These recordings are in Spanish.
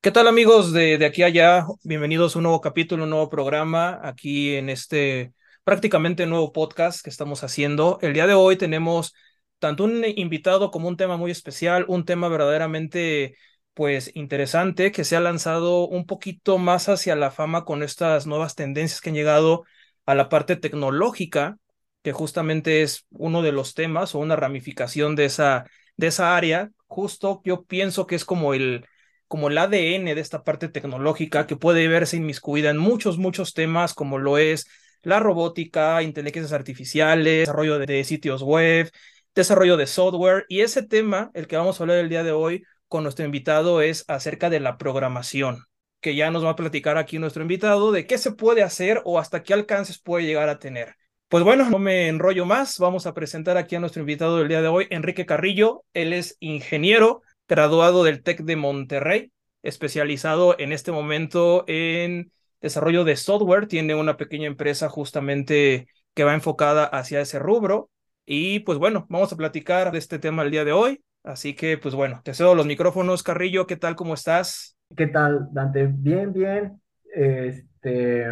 ¿Qué tal amigos de, de aquí allá? Bienvenidos a un nuevo capítulo, un nuevo programa aquí en este prácticamente nuevo podcast que estamos haciendo. El día de hoy tenemos tanto un invitado como un tema muy especial, un tema verdaderamente pues interesante que se ha lanzado un poquito más hacia la fama con estas nuevas tendencias que han llegado a la parte tecnológica, que justamente es uno de los temas o una ramificación de esa, de esa área. Justo yo pienso que es como el como el ADN de esta parte tecnológica que puede verse inmiscuida en muchos, muchos temas como lo es la robótica, inteligencias artificiales, desarrollo de, sitios web, desarrollo de software. Y ese tema, el que vamos a hablar el día de hoy con nuestro invitado, es acerca de la programación, que ya nos va a platicar aquí nuestro invitado de qué se puede hacer o hasta qué alcances puede llegar a tener. Pues bueno, no me enrollo más, vamos a presentar aquí a nuestro invitado del día de hoy, Enrique Carrillo. Él es ingeniero, graduado del TEC de Monterrey, especializado en este momento en desarrollo de software. Tiene una pequeña empresa justamente que va enfocada hacia ese rubro. Y pues bueno, vamos a platicar de este tema el día de hoy. Así que pues bueno, te cedo los micrófonos, Carrillo. ¿Qué tal? ¿Cómo estás? ¿Qué tal, Dante? Bien, bien. Este,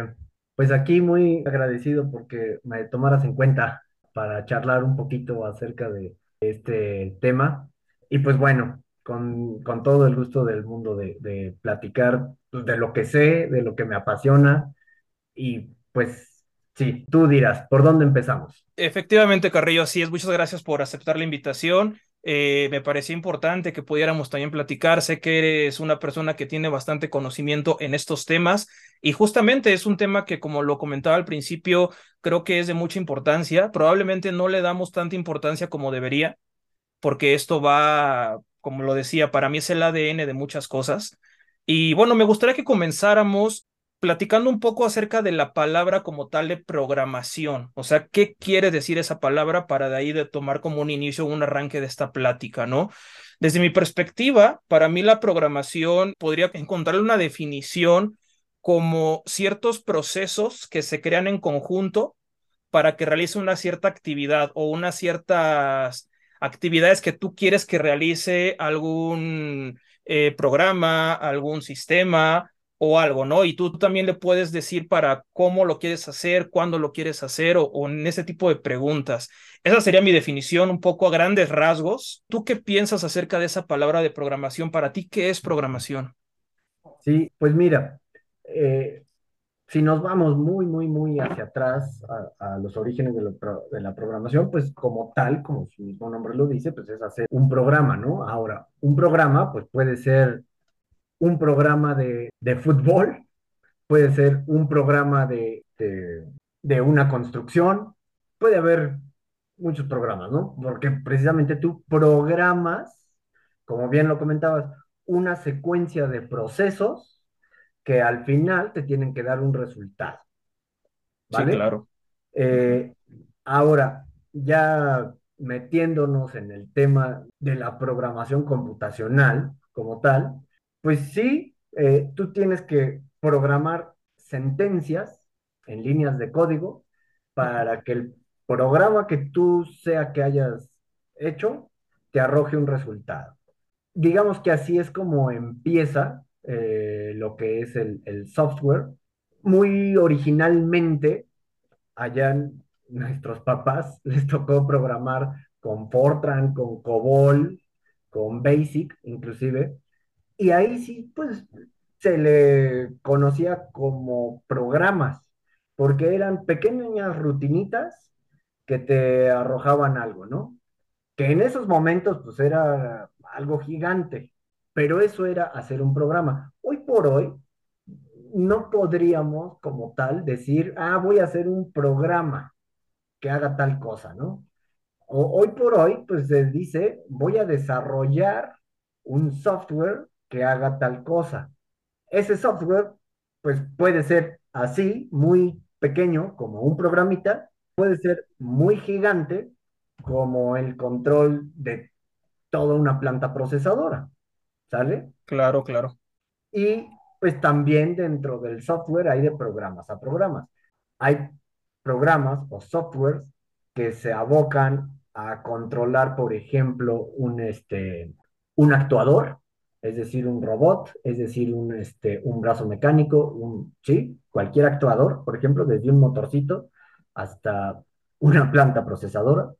pues aquí muy agradecido porque me tomaras en cuenta para charlar un poquito acerca de este tema. Y pues bueno, con, con todo el gusto del mundo de, platicar de lo que sé, de lo que me apasiona y pues sí, tú dirás, ¿por dónde empezamos? Efectivamente, Carrillo, así es. Muchas gracias por aceptar la invitación. Eh, me parecía importante que pudiéramos también platicar. Sé que eres una persona que tiene bastante conocimiento en estos temas y justamente es un tema que, como lo comentaba al principio, creo que es de mucha importancia. Probablemente no le damos tanta importancia como debería, porque esto va como lo decía, para mí es el ADN de muchas cosas. Y bueno, me gustaría que comenzáramos platicando un poco acerca de la palabra como tal de programación. O sea, ¿qué quiere decir esa palabra para de ahí de tomar como un inicio, un arranque de esta plática, ¿no? Desde mi perspectiva, para mí la programación podría encontrarle una definición como ciertos procesos que se crean en conjunto para que realice una cierta actividad o unas ciertas actividades que tú quieres que realice algún eh, programa, algún sistema o algo, ¿no? Y tú también le puedes decir para cómo lo quieres hacer, cuándo lo quieres hacer o, en ese tipo de preguntas. Esa sería mi definición un poco a grandes rasgos. ¿Tú qué piensas acerca de esa palabra de programación? Para ti, ¿qué es programación? Sí, pues mira, eh, si nos vamos muy, muy, muy hacia atrás a, los orígenes de, de, la programación, pues como tal, como su mismo nombre lo dice, pues es hacer un programa, ¿no? Ahora, un programa, pues puede ser un programa de, fútbol, puede ser un programa de, de una construcción, puede haber muchos programas, ¿no? Porque precisamente tú programas, como bien lo comentabas, una secuencia de procesos que al final te tienen que dar un resultado. ¿Vale? Sí, claro. Eh, ahora, ya metiéndonos en el tema de la programación computacional como tal, pues sí, eh, tú tienes que programar sentencias en líneas de código para que el programa que tú sea que hayas hecho te arroje un resultado. Digamos que así es como empieza eh, lo que es el, software. Muy originalmente, allá nuestros papás les tocó programar con Fortran, con COBOL, con BASIC inclusive, y ahí sí, pues se le conocía como programas, porque eran pequeñas rutinitas que te arrojaban algo, ¿no? Que en esos momentos pues era algo gigante, pero eso era hacer un programa. Hoy por hoy no podríamos como tal decir, ah, voy a hacer un programa que haga tal cosa, ¿no? hoy por hoy, pues se dice, voy a desarrollar un software que haga tal cosa. Ese software, pues puede ser así, muy pequeño, como un programita, puede ser muy gigante, como el control de toda una planta procesadora. ¿Sale? Claro, claro. Y pues también dentro del software hay de programas a programas. Hay programas o softwares que se abocan a controlar, por ejemplo, un, este, un actuador, es decir, un robot, es decir, un, este, un brazo mecánico, un, ¿sí? cualquier actuador, por ejemplo, desde un motorcito hasta una planta procesadora.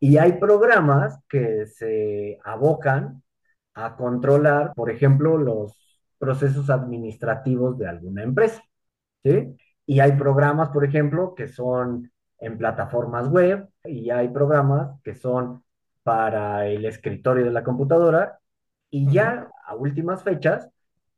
Y hay programas que se abocan a controlar, por ejemplo, los procesos administrativos de alguna empresa. ¿sí? Y hay programas, por ejemplo, que son en plataformas web y hay programas que son para el escritorio de la computadora y ya a últimas fechas,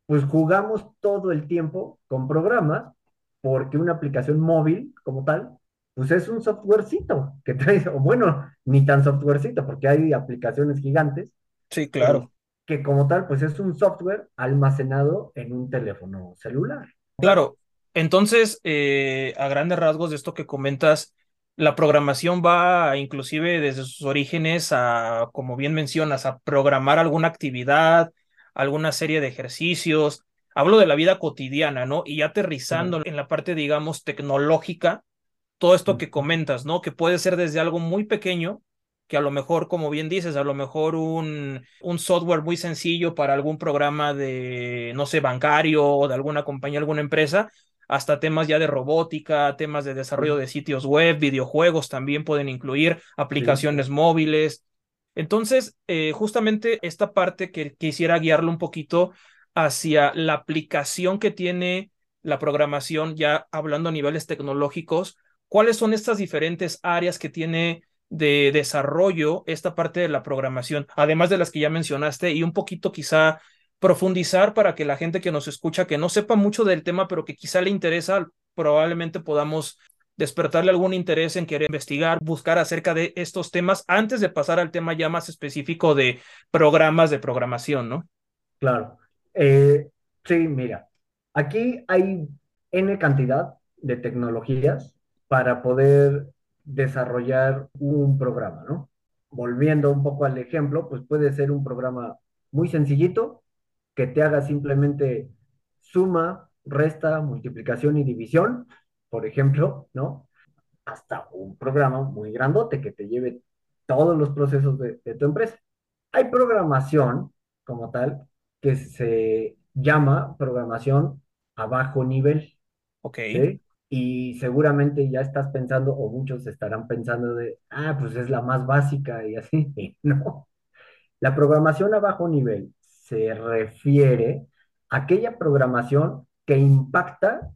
pues jugamos todo el tiempo con programas porque una aplicación móvil como tal, pues es un softwarecito que trae, o bueno, ni tan softwarecito porque hay aplicaciones gigantes. Sí, claro. Que como tal, pues es un software almacenado en un teléfono celular. Claro, entonces, eh, a grandes rasgos de esto que comentas, la programación va inclusive desde sus orígenes a, como bien mencionas, a programar alguna actividad, alguna serie de ejercicios. Hablo de la vida cotidiana, ¿no? Y aterrizando en la parte, digamos, tecnológica, todo esto que comentas, ¿no? Que puede ser desde algo muy pequeño, que a lo mejor, como bien dices, a lo mejor un, un software muy sencillo para algún programa de, no sé, bancario o de alguna compañía, alguna empresa, hasta temas ya de robótica, temas de desarrollo de sitios web, videojuegos también pueden incluir, aplicaciones móviles. Entonces, eh, justamente esta parte que quisiera guiarlo un poquito hacia la aplicación que tiene la programación, ya hablando a niveles tecnológicos, cuáles son estas diferentes áreas que tiene de desarrollo esta parte de la programación, además de las que ya mencionaste, y un poquito quizá profundizar para que la gente que nos escucha, que no sepa mucho del tema, pero que quizá le interesa, probablemente podamos despertarle algún interés en querer investigar, buscar acerca de estos temas antes de pasar al tema ya más específico de programas de programación, ¿no? Claro. Eh, sí, mira, aquí hay N cantidad de tecnologías para poder desarrollar un programa, ¿no? Volviendo un poco al ejemplo, pues puede ser un programa muy sencillito que te haga simplemente suma, resta, multiplicación y división, por ejemplo, ¿no? Hasta un programa muy grandote que te lleve todos los procesos de, tu empresa. Hay programación como tal que se llama programación a bajo nivel. Ok. Y seguramente ya estás pensando, o muchos estarán pensando de, ah, pues es la más básica y así. No. La programación a bajo nivel se refiere a aquella programación que impacta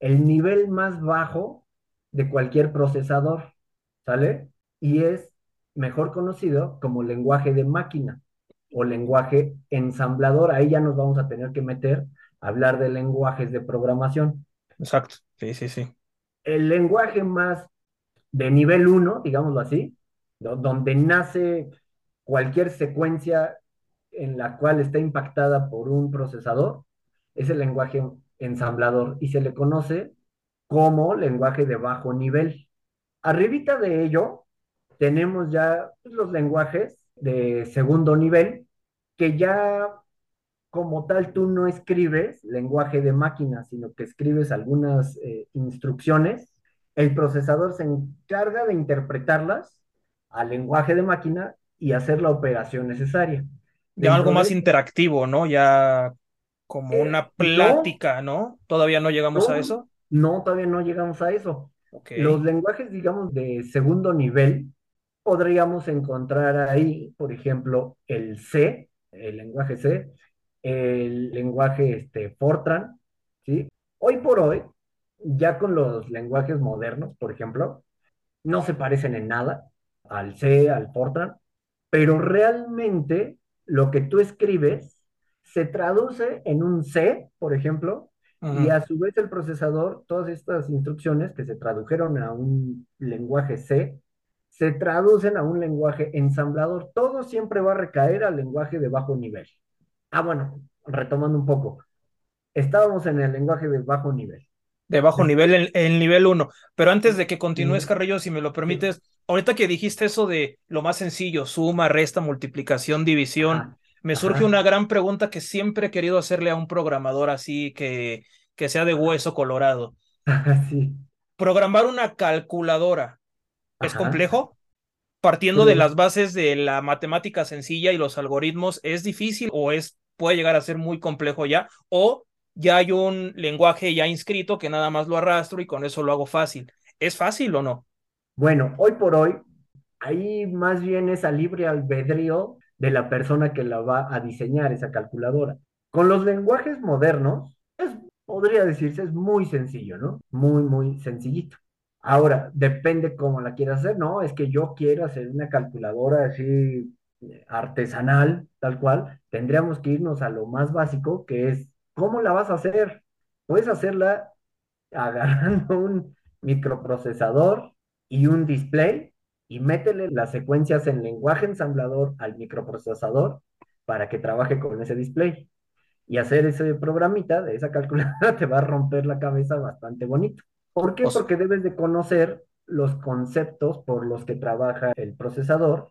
el nivel más bajo de cualquier procesador, ¿sale? Y es mejor conocido como lenguaje de máquina o lenguaje ensamblador. Ahí ya nos vamos a tener que meter a hablar de lenguajes de programación. Exacto, sí, sí, sí. El lenguaje más de nivel 1, digámoslo así, donde nace cualquier secuencia en la cual está impactada por un procesador es el lenguaje ensamblador y se le conoce como lenguaje de bajo nivel. Arribita de ello tenemos ya los lenguajes de segundo nivel que ya como tal tú no escribes lenguaje de máquina, sino que escribes algunas eh, instrucciones. El procesador se encarga de interpretarlas al lenguaje de máquina y hacer la operación necesaria. Ya algo más interactivo, ¿no? Ya como eh, una plática, no, ¿Todavía no llegamos a eso? No, todavía no llegamos a eso. Los lenguajes, digamos, de segundo nivel, podríamos encontrar ahí, por ejemplo, el C, el lenguaje C, el lenguaje este, Fortran, ¿sí? Hoy por hoy, ya con los lenguajes modernos, por ejemplo, no se parecen en nada al C, al Fortran, pero realmente lo que tú escribes se traduce en un C, por ejemplo, y a su vez el procesador, todas estas instrucciones que se tradujeron a un lenguaje C, se traducen a un lenguaje ensamblador. Todo siempre va a recaer al lenguaje de bajo nivel. Ah, bueno, retomando un poco. Estábamos en el lenguaje de bajo nivel. De bajo nivel, el, el nivel 1. Pero antes de que continúes, Carrillo, si me lo permites, ahorita que dijiste eso de lo más sencillo, suma, resta, multiplicación, división, me surge una gran pregunta que siempre he querido hacerle a un programador así que, que sea de hueso colorado. Sí. Programar una calculadora es complejo. Partiendo de las bases de la matemática sencilla y los algoritmos, ¿es difícil o es puede llegar a ser muy complejo ya, o ya hay un lenguaje ya inscrito que nada más lo arrastro y con eso lo hago fácil. ¿Es fácil o no? Bueno, hoy por hoy, ahí más bien es a libre albedrío de la persona que la va a diseñar esa calculadora. Con los lenguajes modernos, es, podría decirse, es muy sencillo, ¿no? Muy, muy sencillito. Ahora, depende cómo la quieras hacer, ¿no? Es que yo quiero hacer una calculadora así eh, artesanal, tal cual. Tendríamos que irnos a lo más básico, que es, ¿cómo la vas a hacer? Puedes hacerla agarrando un microprocesador y un display y métele las secuencias en lenguaje ensamblador al microprocesador para que trabaje con ese display. Y hacer ese programita de esa calculadora te va a romper la cabeza bastante bonito. ¿Por qué? Porque debes de conocer los conceptos por los que trabaja el procesador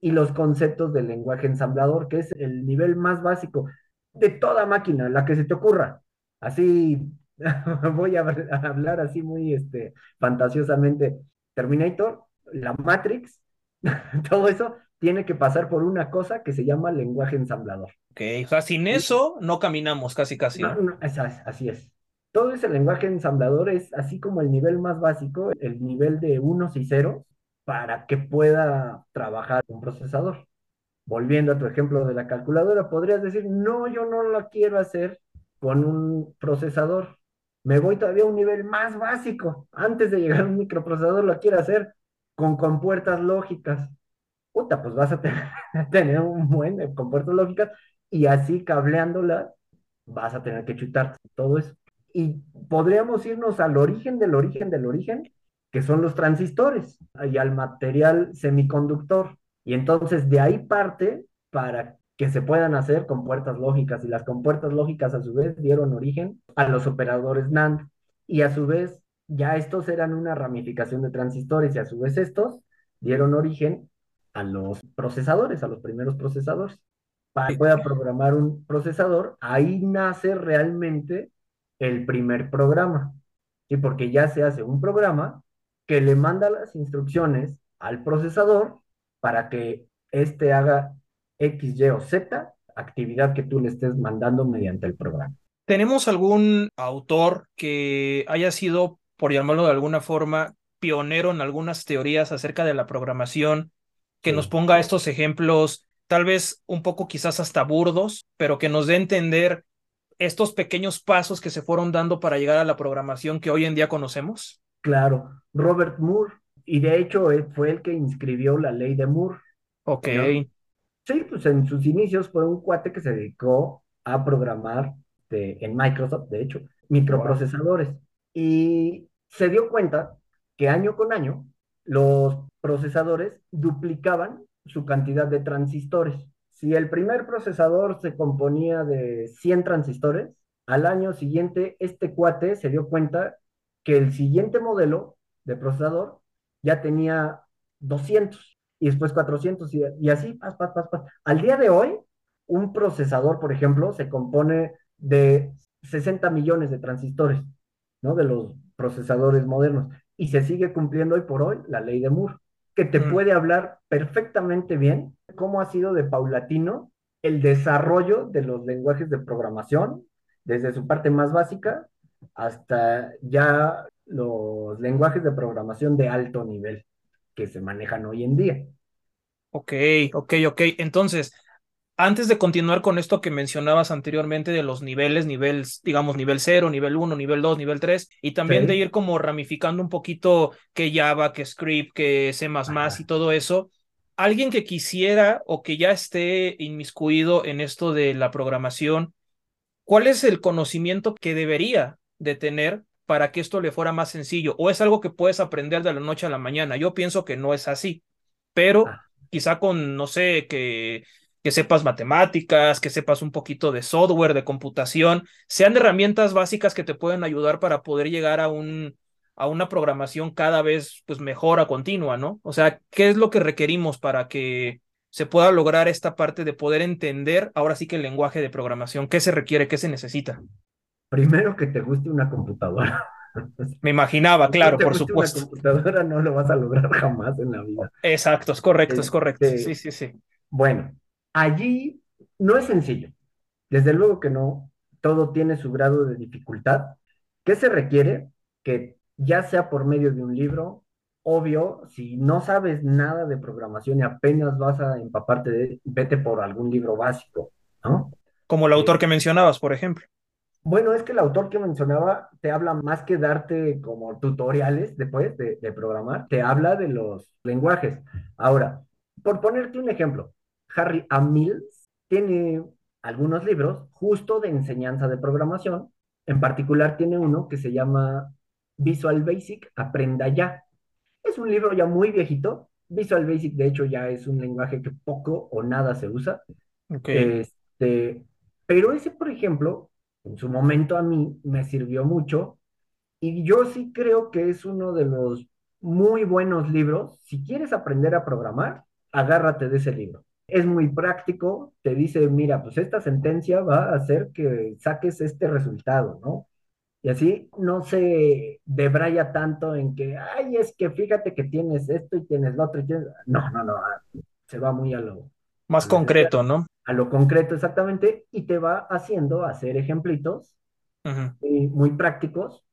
y los conceptos del lenguaje ensamblador, que es el nivel más básico de toda máquina, la que se te ocurra. Así voy a hablar así muy este, fantasiosamente. Terminator, la Matrix, todo eso tiene que pasar por una cosa que se llama lenguaje ensamblador. Ok, o sea, sin eso no caminamos casi casi. así es todo ese lenguaje ensamblador es así como el nivel más básico, el nivel de unos y ceros, para que pueda trabajar un procesador. Volviendo a tu ejemplo de la calculadora, podrías decir, no, yo no lo quiero hacer con un procesador. Me voy todavía a un nivel más básico. Antes de llegar a un microprocesador, lo quiero hacer con compuertas lógicas. Puta, pues vas a tener, un buen de compuertas lógicas y así cableándola vas a tener que chutar todo eso y podríamos irnos al origen del origen del origen, que son los transistores, y al material semiconductor. Y entonces de ahí parte para que se puedan hacer compuertas lógicas, y las compuertas lógicas a su vez dieron origen a los operadores NAND, y a su vez ya estos eran una ramificación de transistores, y a su vez estos dieron origen a los procesadores, a los primeros procesadores. Para que pueda programar un procesador, ahí nace realmente el primer programa, ¿sí? Porque ya se hace un programa que le manda las instrucciones al procesador para que éste haga X, Y o Z actividad que tú le estés mandando mediante el programa. ¿Tenemos algún autor que haya sido, por llamarlo de alguna forma, pionero en algunas teorías acerca de la programación, que nos ponga estos ejemplos, tal vez un poco quizás hasta burdos, pero que nos dé a entender estos pequeños pasos que se fueron dando para llegar a la programación que hoy en día conocemos? Claro, Robert Moore, y de hecho fue el que inscribió la ley de Moore. Ok. Sí, pues en sus inicios fue un cuate que se dedicó a programar en Microsoft, de hecho, microprocesadores. Y se dio cuenta que año con año los procesadores duplicaban su cantidad de transistores. Si el primer procesador se componía de 100 transistores, al año siguiente este cuate se dio cuenta que el siguiente modelo de procesador ya tenía 200 y después 400 y, así, pas, pas, pas, pas. Al día de hoy, un procesador, por ejemplo, se compone de 60 millones de transistores, ¿no? De los procesadores modernos. Y se sigue cumpliendo hoy por hoy la ley de Moore que te mm. puede hablar perfectamente bien cómo ha sido de paulatino el desarrollo de los lenguajes de programación, desde su parte más básica hasta ya los lenguajes de programación de alto nivel que se manejan hoy en día. Ok, ok, ok. Entonces, antes de continuar con esto que mencionabas anteriormente de los niveles, nivel, digamos, nivel 0, nivel 1, nivel 2, nivel 3, y también de ir como ramificando un poquito qué Java, qué script, qué C++ y todo eso, alguien que quisiera o que ya esté inmiscuido en esto de la programación, ¿cuál es el conocimiento que debería de tener para que esto le fuera más sencillo? ¿O es algo que puedes aprender de la noche a la mañana? Yo pienso que no es así, pero ah. quizá con, no sé, que que sepas matemáticas, que sepas un poquito de software, de computación, sean herramientas básicas que te pueden ayudar para poder llegar a un a una programación cada vez pues mejor a continua, ¿no? O sea, ¿qué es lo que requerimos para que se pueda lograr esta parte de poder entender ahora sí que el lenguaje de programación? ¿Qué se requiere? ¿Qué se necesita? Primero que te guste una computadora. Me imaginaba, claro, por supuesto. Una computadora no lo vas a lograr jamás en la vida. Exacto, es correcto, es correcto. Este, sí, sí, sí. Bueno, allí no es sencillo. Desde luego que no, todo tiene su grado de dificultad. ¿Qué se requiere? Que ya sea por medio de un libro, obvio, si no sabes nada de programación y apenas vas a empaparte de, vete por algún libro básico, ¿no? Como el autor que mencionabas, por ejemplo. Bueno, es que el autor que mencionaba te habla más que darte como tutoriales después de, de programar, te habla de los lenguajes. Ahora, por ponerte un ejemplo, Harry A. Mills tiene algunos libros justo de enseñanza de programación. En particular tiene uno que se llama Visual Basic, Aprenda Ya. Es un libro ya muy viejito. Visual Basic, de hecho, ya es un lenguaje que poco o nada se usa. Okay. Este, pero ese, por ejemplo, en su momento a mí me sirvió mucho y yo sí creo que es uno de los muy buenos libros. Si quieres aprender a programar, agárrate de ese libro. Es muy práctico, te dice, mira, pues esta sentencia va a hacer que saques este resultado, ¿no? Y así no se debraya tanto en que, ay, es que fíjate que tienes esto y tienes lo otro. Y tienes... No, no, no, se va muy a lo... Más concreto, ¿no? A lo concreto exactamente y te va haciendo hacer ejemplitos uh -huh. muy, muy, prácticos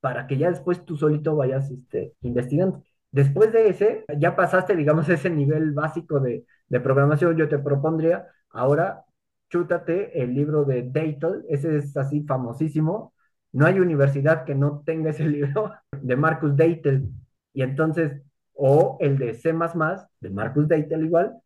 para que ya después tú solito vayas este, investigando. Después de ese, ya pasaste, digamos, ese nivel básico de, de programación, yo te propondría, ahora chútate el libro de Dayton, ese es así famosísimo, no hay universidad que no tenga ese libro de Marcus Deitel. Y entonces, o el de C, de Marcus Deitel igual,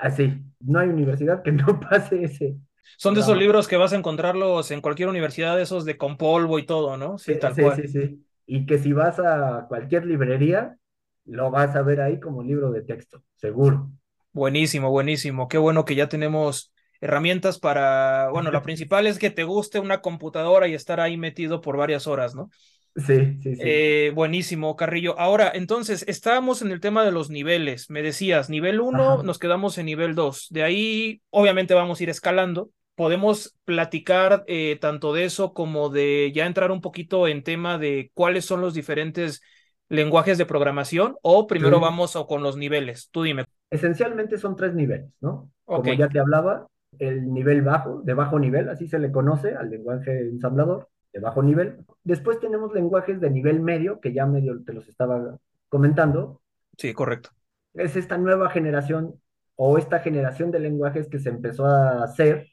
así, no hay universidad que no pase ese. Son de esos libros que vas a encontrarlos en cualquier universidad, esos de con polvo y todo, ¿no? Sí, tal sí, cual. Sí, sí. Y que si vas a cualquier librería, lo vas a ver ahí como libro de texto, seguro. Buenísimo, buenísimo. Qué bueno que ya tenemos herramientas para, bueno, la principal es que te guste una computadora y estar ahí metido por varias horas, ¿no? Sí, sí, sí. Eh, buenísimo, Carrillo. Ahora, entonces, estábamos en el tema de los niveles. Me decías, nivel 1, nos quedamos en nivel 2. De ahí, obviamente, vamos a ir escalando. Podemos platicar eh, tanto de eso como de ya entrar un poquito en tema de cuáles son los diferentes lenguajes de programación o primero sí. vamos o con los niveles. Tú dime. Esencialmente son tres niveles, ¿no? Okay. Como ya te hablaba, el nivel bajo, de bajo nivel, así se le conoce al lenguaje ensamblador, de bajo nivel. Después tenemos lenguajes de nivel medio, que ya medio te los estaba comentando. Sí, correcto. Es esta nueva generación o esta generación de lenguajes que se empezó a hacer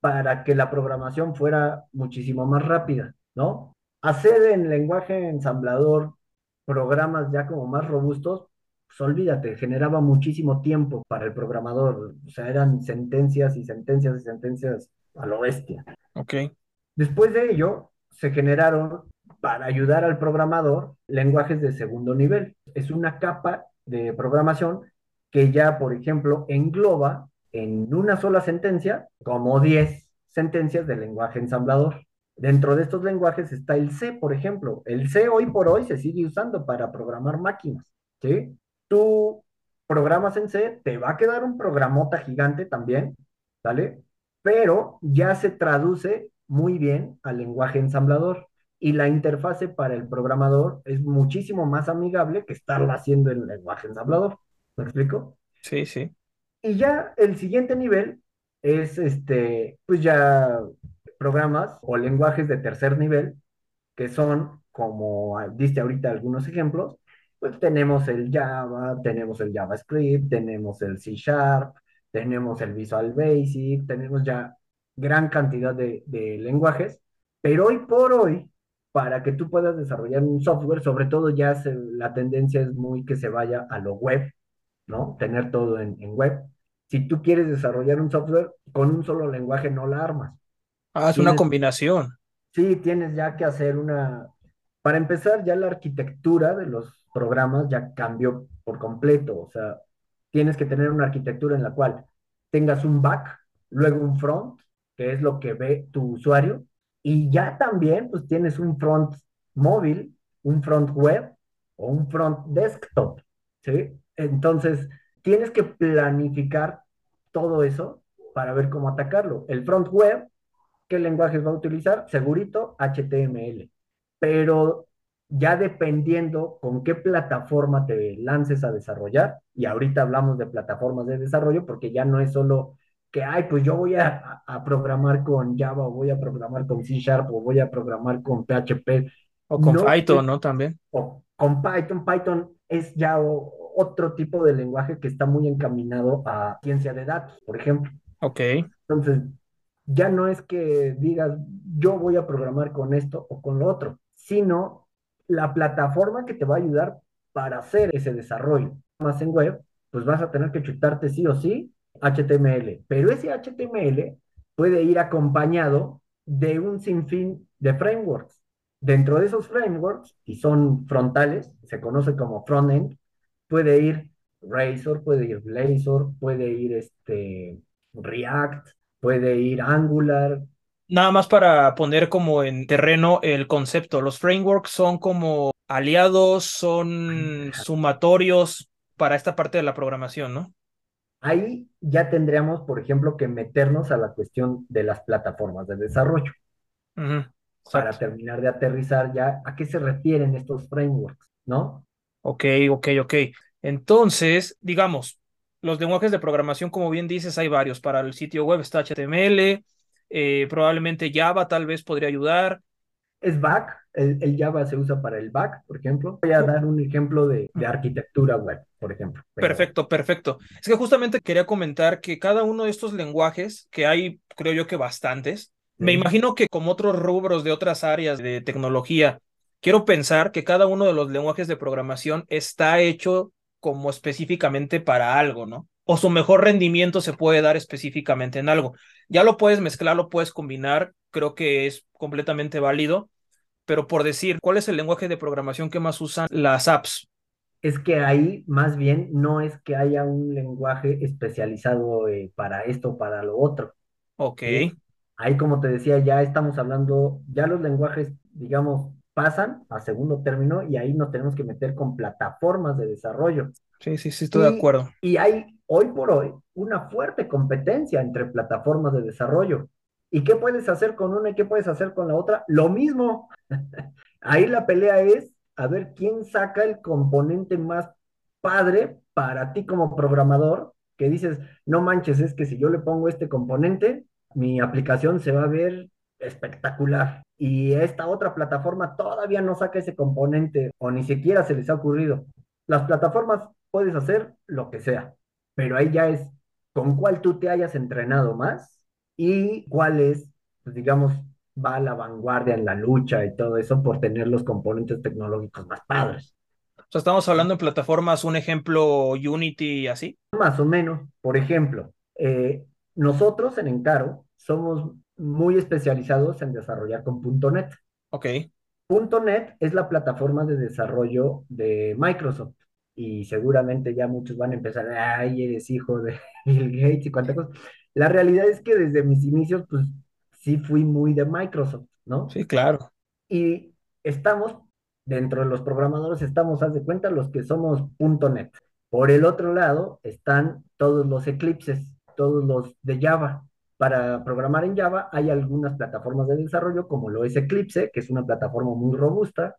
para que la programación fuera muchísimo más rápida, ¿no? Hacer en lenguaje ensamblador programas ya como más robustos, pues olvídate, generaba muchísimo tiempo para el programador, o sea, eran sentencias y sentencias y sentencias a lo bestia. Ok. Después de ello, se generaron, para ayudar al programador, lenguajes de segundo nivel. Es una capa de programación que ya, por ejemplo, engloba en una sola sentencia como 10 sentencias del lenguaje ensamblador. Dentro de estos lenguajes está el C, por ejemplo. El C hoy por hoy se sigue usando para programar máquinas, ¿sí? Tú programas en C, te va a quedar un programota gigante también, ¿vale? Pero ya se traduce muy bien al lenguaje ensamblador y la interfase para el programador es muchísimo más amigable que estarlo haciendo en lenguaje ensamblador. ¿Me explico? Sí, sí. Y ya el siguiente nivel es este, pues ya programas o lenguajes de tercer nivel, que son, como diste ahorita algunos ejemplos, pues tenemos el Java, tenemos el JavaScript, tenemos el C Sharp, tenemos el Visual Basic, tenemos ya gran cantidad de, de lenguajes, pero hoy por hoy, para que tú puedas desarrollar un software, sobre todo ya se, la tendencia es muy que se vaya a lo web, ¿no? Tener todo en, en web. Si tú quieres desarrollar un software, con un solo lenguaje no la armas. Ah, es tienes, una combinación. Sí, tienes ya que hacer una... Para empezar, ya la arquitectura de los programas ya cambió por completo. O sea, tienes que tener una arquitectura en la cual tengas un back, luego un front, que es lo que ve tu usuario, y ya también pues tienes un front móvil, un front web o un front desktop, ¿sí? Entonces, tienes que planificar todo eso para ver cómo atacarlo. El front web ¿Qué lenguajes va a utilizar? Segurito HTML. Pero ya dependiendo con qué plataforma te lances a desarrollar, y ahorita hablamos de plataformas de desarrollo porque ya no es solo que, ay, pues yo voy a, a programar con Java o voy a programar con C Sharp o voy a programar con PHP. O con Python, ¿no? También. O con Python. Python es ya otro tipo de lenguaje que está muy encaminado a ciencia de datos, por ejemplo. Ok. Entonces, ya no es que digas, yo voy a programar con esto o con lo otro, sino la plataforma que te va a ayudar para hacer ese desarrollo. Más en web, pues vas a tener que chutarte sí o sí HTML, pero ese HTML puede ir acompañado de un sinfín de frameworks. Dentro de esos frameworks, y son frontales, se conoce como frontend, puede ir Razor, puede ir Blazor, puede ir este React, puede ir Angular. Nada más para poner como en terreno el concepto, los frameworks son como aliados, son sumatorios para esta parte de la programación, ¿no? Ahí ya tendríamos, por ejemplo, que meternos a la cuestión de las plataformas de desarrollo. para terminar de aterrizar ya a qué se refieren estos frameworks, ¿no? Ok, ok, ok. Entonces, digamos, los lenguajes de programación, como bien dices, hay varios. Para el sitio web está HTML, eh, probablemente Java tal vez podría ayudar. Es back, el, Java se usa para el back, por ejemplo. Voy a dar un ejemplo de, arquitectura web, por ejemplo. Perfecto, perfecto. Es que justamente quería comentar que cada uno de estos lenguajes, que hay, creo yo que bastantes, me imagino que como otros rubros de otras áreas de tecnología, quiero pensar que cada uno de los lenguajes de programación está hecho como específicamente para algo, ¿no? O su mejor rendimiento se puede dar específicamente en algo. Ya lo puedes mezclar, lo puedes combinar, creo que es completamente válido, pero por decir, ¿cuál es el lenguaje de programación que más usan las apps? Es que ahí más bien no es que haya un lenguaje especializado eh, para esto o para lo otro. Ok. Ahí, como te decía, ya estamos hablando, ya los lenguajes, digamos, pasan a segundo término y ahí nos tenemos que meter con plataformas de desarrollo. Sí, sí, sí, estoy de acuerdo. Y hay hoy por hoy una fuerte competencia entre plataformas de desarrollo. ¿Y qué puedes hacer con una y qué puedes hacer con la otra? Lo mismo. ahí la pelea es a ver quién saca el componente más padre para ti como programador, que dices, no manches, es que si yo le pongo este componente, mi aplicación se va a ver espectacular. Y esta otra plataforma todavía no saca ese componente o ni siquiera se les ha ocurrido. Las plataformas puedes hacer lo que sea, pero ahí ya es con cuál tú te hayas entrenado más y cuál es, pues, digamos, va a la vanguardia en la lucha y todo eso por tener los componentes tecnológicos más padres. O sea, estamos hablando de plataformas, un ejemplo Unity y así. Más o menos. Por ejemplo, eh, nosotros en Encaro somos muy especializados en desarrollar con .NET. Ok. .NET es la plataforma de desarrollo de Microsoft y seguramente ya muchos van a empezar, ay, eres hijo de Bill Gates y cuántas cosas. La realidad es que desde mis inicios, pues sí fui muy de Microsoft, ¿no? Sí, claro. Y estamos, dentro de los programadores, estamos, haz de cuenta, los que somos .NET. Por el otro lado están todos los eclipses, todos los de Java. Para programar en Java hay algunas plataformas de desarrollo, como lo es Eclipse, que es una plataforma muy robusta,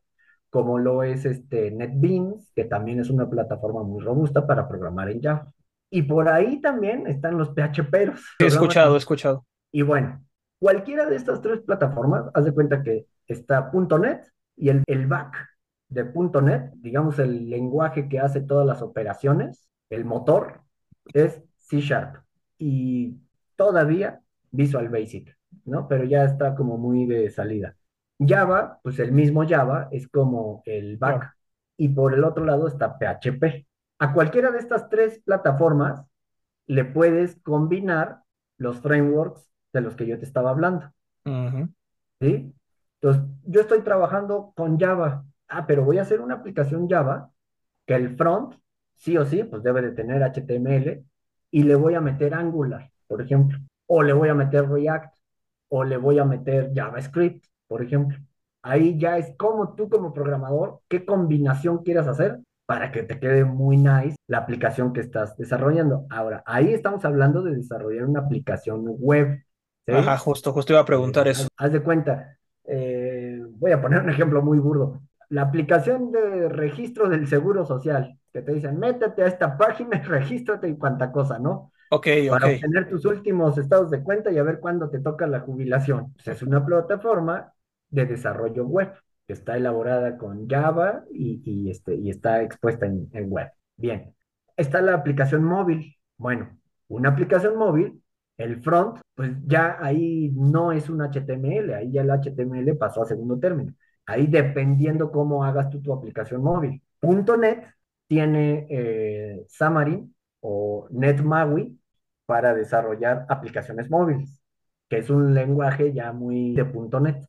como lo es este NetBeans, que también es una plataforma muy robusta para programar en Java. Y por ahí también están los PHPeros. He escuchado, he escuchado. Y bueno, cualquiera de estas tres plataformas, haz de cuenta que está .NET y el, el back de .NET, digamos el lenguaje que hace todas las operaciones, el motor, es C Sharp. Y todavía Visual Basic, ¿no? Pero ya está como muy de salida. Java, pues el mismo Java es como el back. Y por el otro lado está PHP. A cualquiera de estas tres plataformas le puedes combinar los frameworks de los que yo te estaba hablando. ¿Sí? Entonces, yo estoy trabajando con Java. Ah, pero voy a hacer una aplicación Java que el front, sí o sí, pues debe de tener HTML y le voy a meter Angular por ejemplo, o le voy a meter React, o le voy a meter JavaScript, por ejemplo. Ahí ya es como tú como programador, qué combinación quieras hacer para que te quede muy nice la aplicación que estás desarrollando. Ahora, ahí estamos hablando de desarrollar una aplicación web. Ajá, justo, justo iba a preguntar eh, eso. Haz, de cuenta, eh, voy a poner un ejemplo muy burdo. La aplicación de registro del seguro social, que te dicen, métete a esta página, regístrate y cuánta cosa, ¿no? Ok, ok. para obtener tus últimos estados de cuenta y a ver cuándo te toca la jubilación. Pues es una plataforma de desarrollo web que está elaborada con Java y, y, este, y está expuesta en, en web. Bien, está la aplicación móvil. Bueno, una aplicación móvil, el front, pues ya ahí no es un HTML, ahí ya el HTML pasó a segundo término. Ahí dependiendo cómo hagas tú tu aplicación móvil. .NET tiene eh, Xamarin o NetMAUI para desarrollar aplicaciones móviles, que es un lenguaje ya muy de .NET.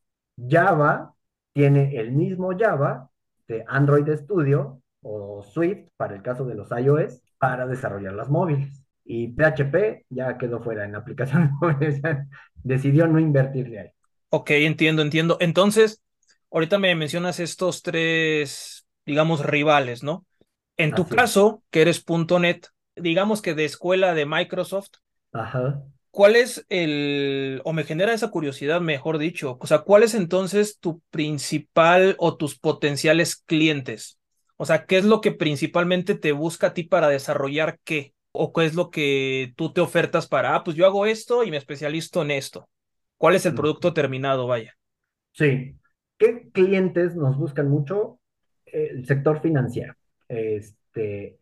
Java tiene el mismo Java de Android Studio o Swift para el caso de los iOS para desarrollar las móviles. Y PHP ya quedó fuera en aplicaciones móviles, decidió no invertirle ahí. Ok, entiendo, entiendo. Entonces, ahorita me mencionas estos tres, digamos, rivales, ¿no? En tu Así es. caso, que eres .NET, digamos que de escuela de Microsoft, Ajá. ¿cuál es el, o me genera esa curiosidad, mejor dicho, o sea, cuál es entonces tu principal o tus potenciales clientes? O sea, ¿qué es lo que principalmente te busca a ti para desarrollar qué? ¿O qué es lo que tú te ofertas para, ah, pues yo hago esto y me especializo en esto? ¿Cuál es el producto terminado, vaya? Sí. ¿Qué clientes nos buscan mucho? El sector financiero. Este,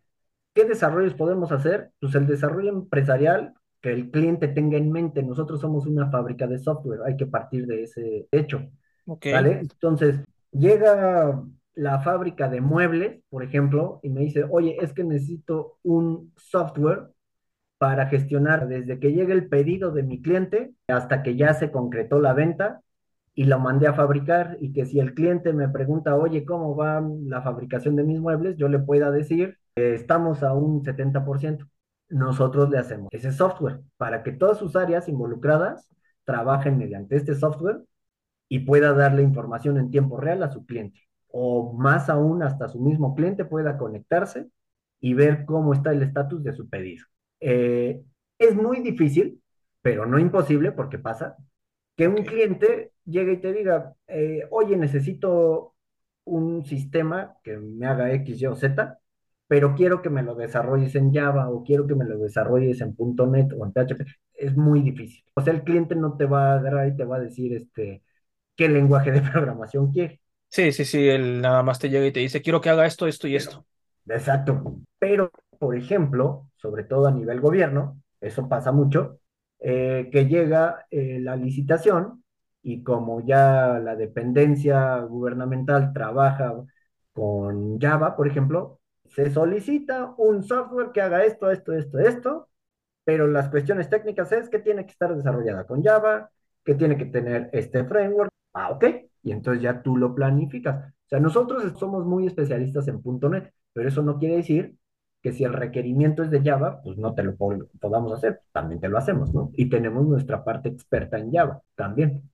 ¿qué desarrollos podemos hacer? Pues el desarrollo empresarial que el cliente tenga en mente. Nosotros somos una fábrica de software, hay que partir de ese hecho, ¿vale? Entonces, llega la fábrica de muebles, por ejemplo, y me dice, oye, es que necesito un software para gestionar desde que llega el pedido de mi cliente hasta que ya se concretó la venta y lo mandé a fabricar y que si el cliente me pregunta, oye, ¿cómo va la fabricación de mis muebles? Yo le pueda decir, estamos a un 70%. Nosotros le hacemos ese software para que todas sus áreas involucradas trabajen mediante este software y pueda darle información en tiempo real a su cliente. O más aún, hasta su mismo cliente pueda conectarse y ver cómo está el estatus de su pedido. Eh, es muy difícil, pero no imposible, porque pasa, que un cliente llegue y te diga, eh, oye, necesito un sistema que me haga X, Y o Z, pero quiero que me lo desarrolles en Java o quiero que me lo desarrolles en .NET o en PHP. Es muy difícil. O sea, el cliente no te va a agarrar y te va a decir este, qué lenguaje de programación quiere. Sí, sí, sí, él nada más te llega y te dice, quiero que haga esto, esto y esto. Exacto. Pero, por ejemplo, sobre todo a nivel gobierno, eso pasa mucho, eh, que llega eh, la licitación y como ya la dependencia gubernamental trabaja con Java, por ejemplo, se solicita un software que haga esto, esto, esto, esto, pero las cuestiones técnicas es que tiene que estar desarrollada con Java, que tiene que tener este framework. Ah, ok. Y entonces ya tú lo planificas. O sea, nosotros somos muy especialistas en .NET, pero eso no quiere decir que si el requerimiento es de Java, pues no te lo po- podamos hacer, también te lo hacemos, ¿no? Y tenemos nuestra parte experta en Java también.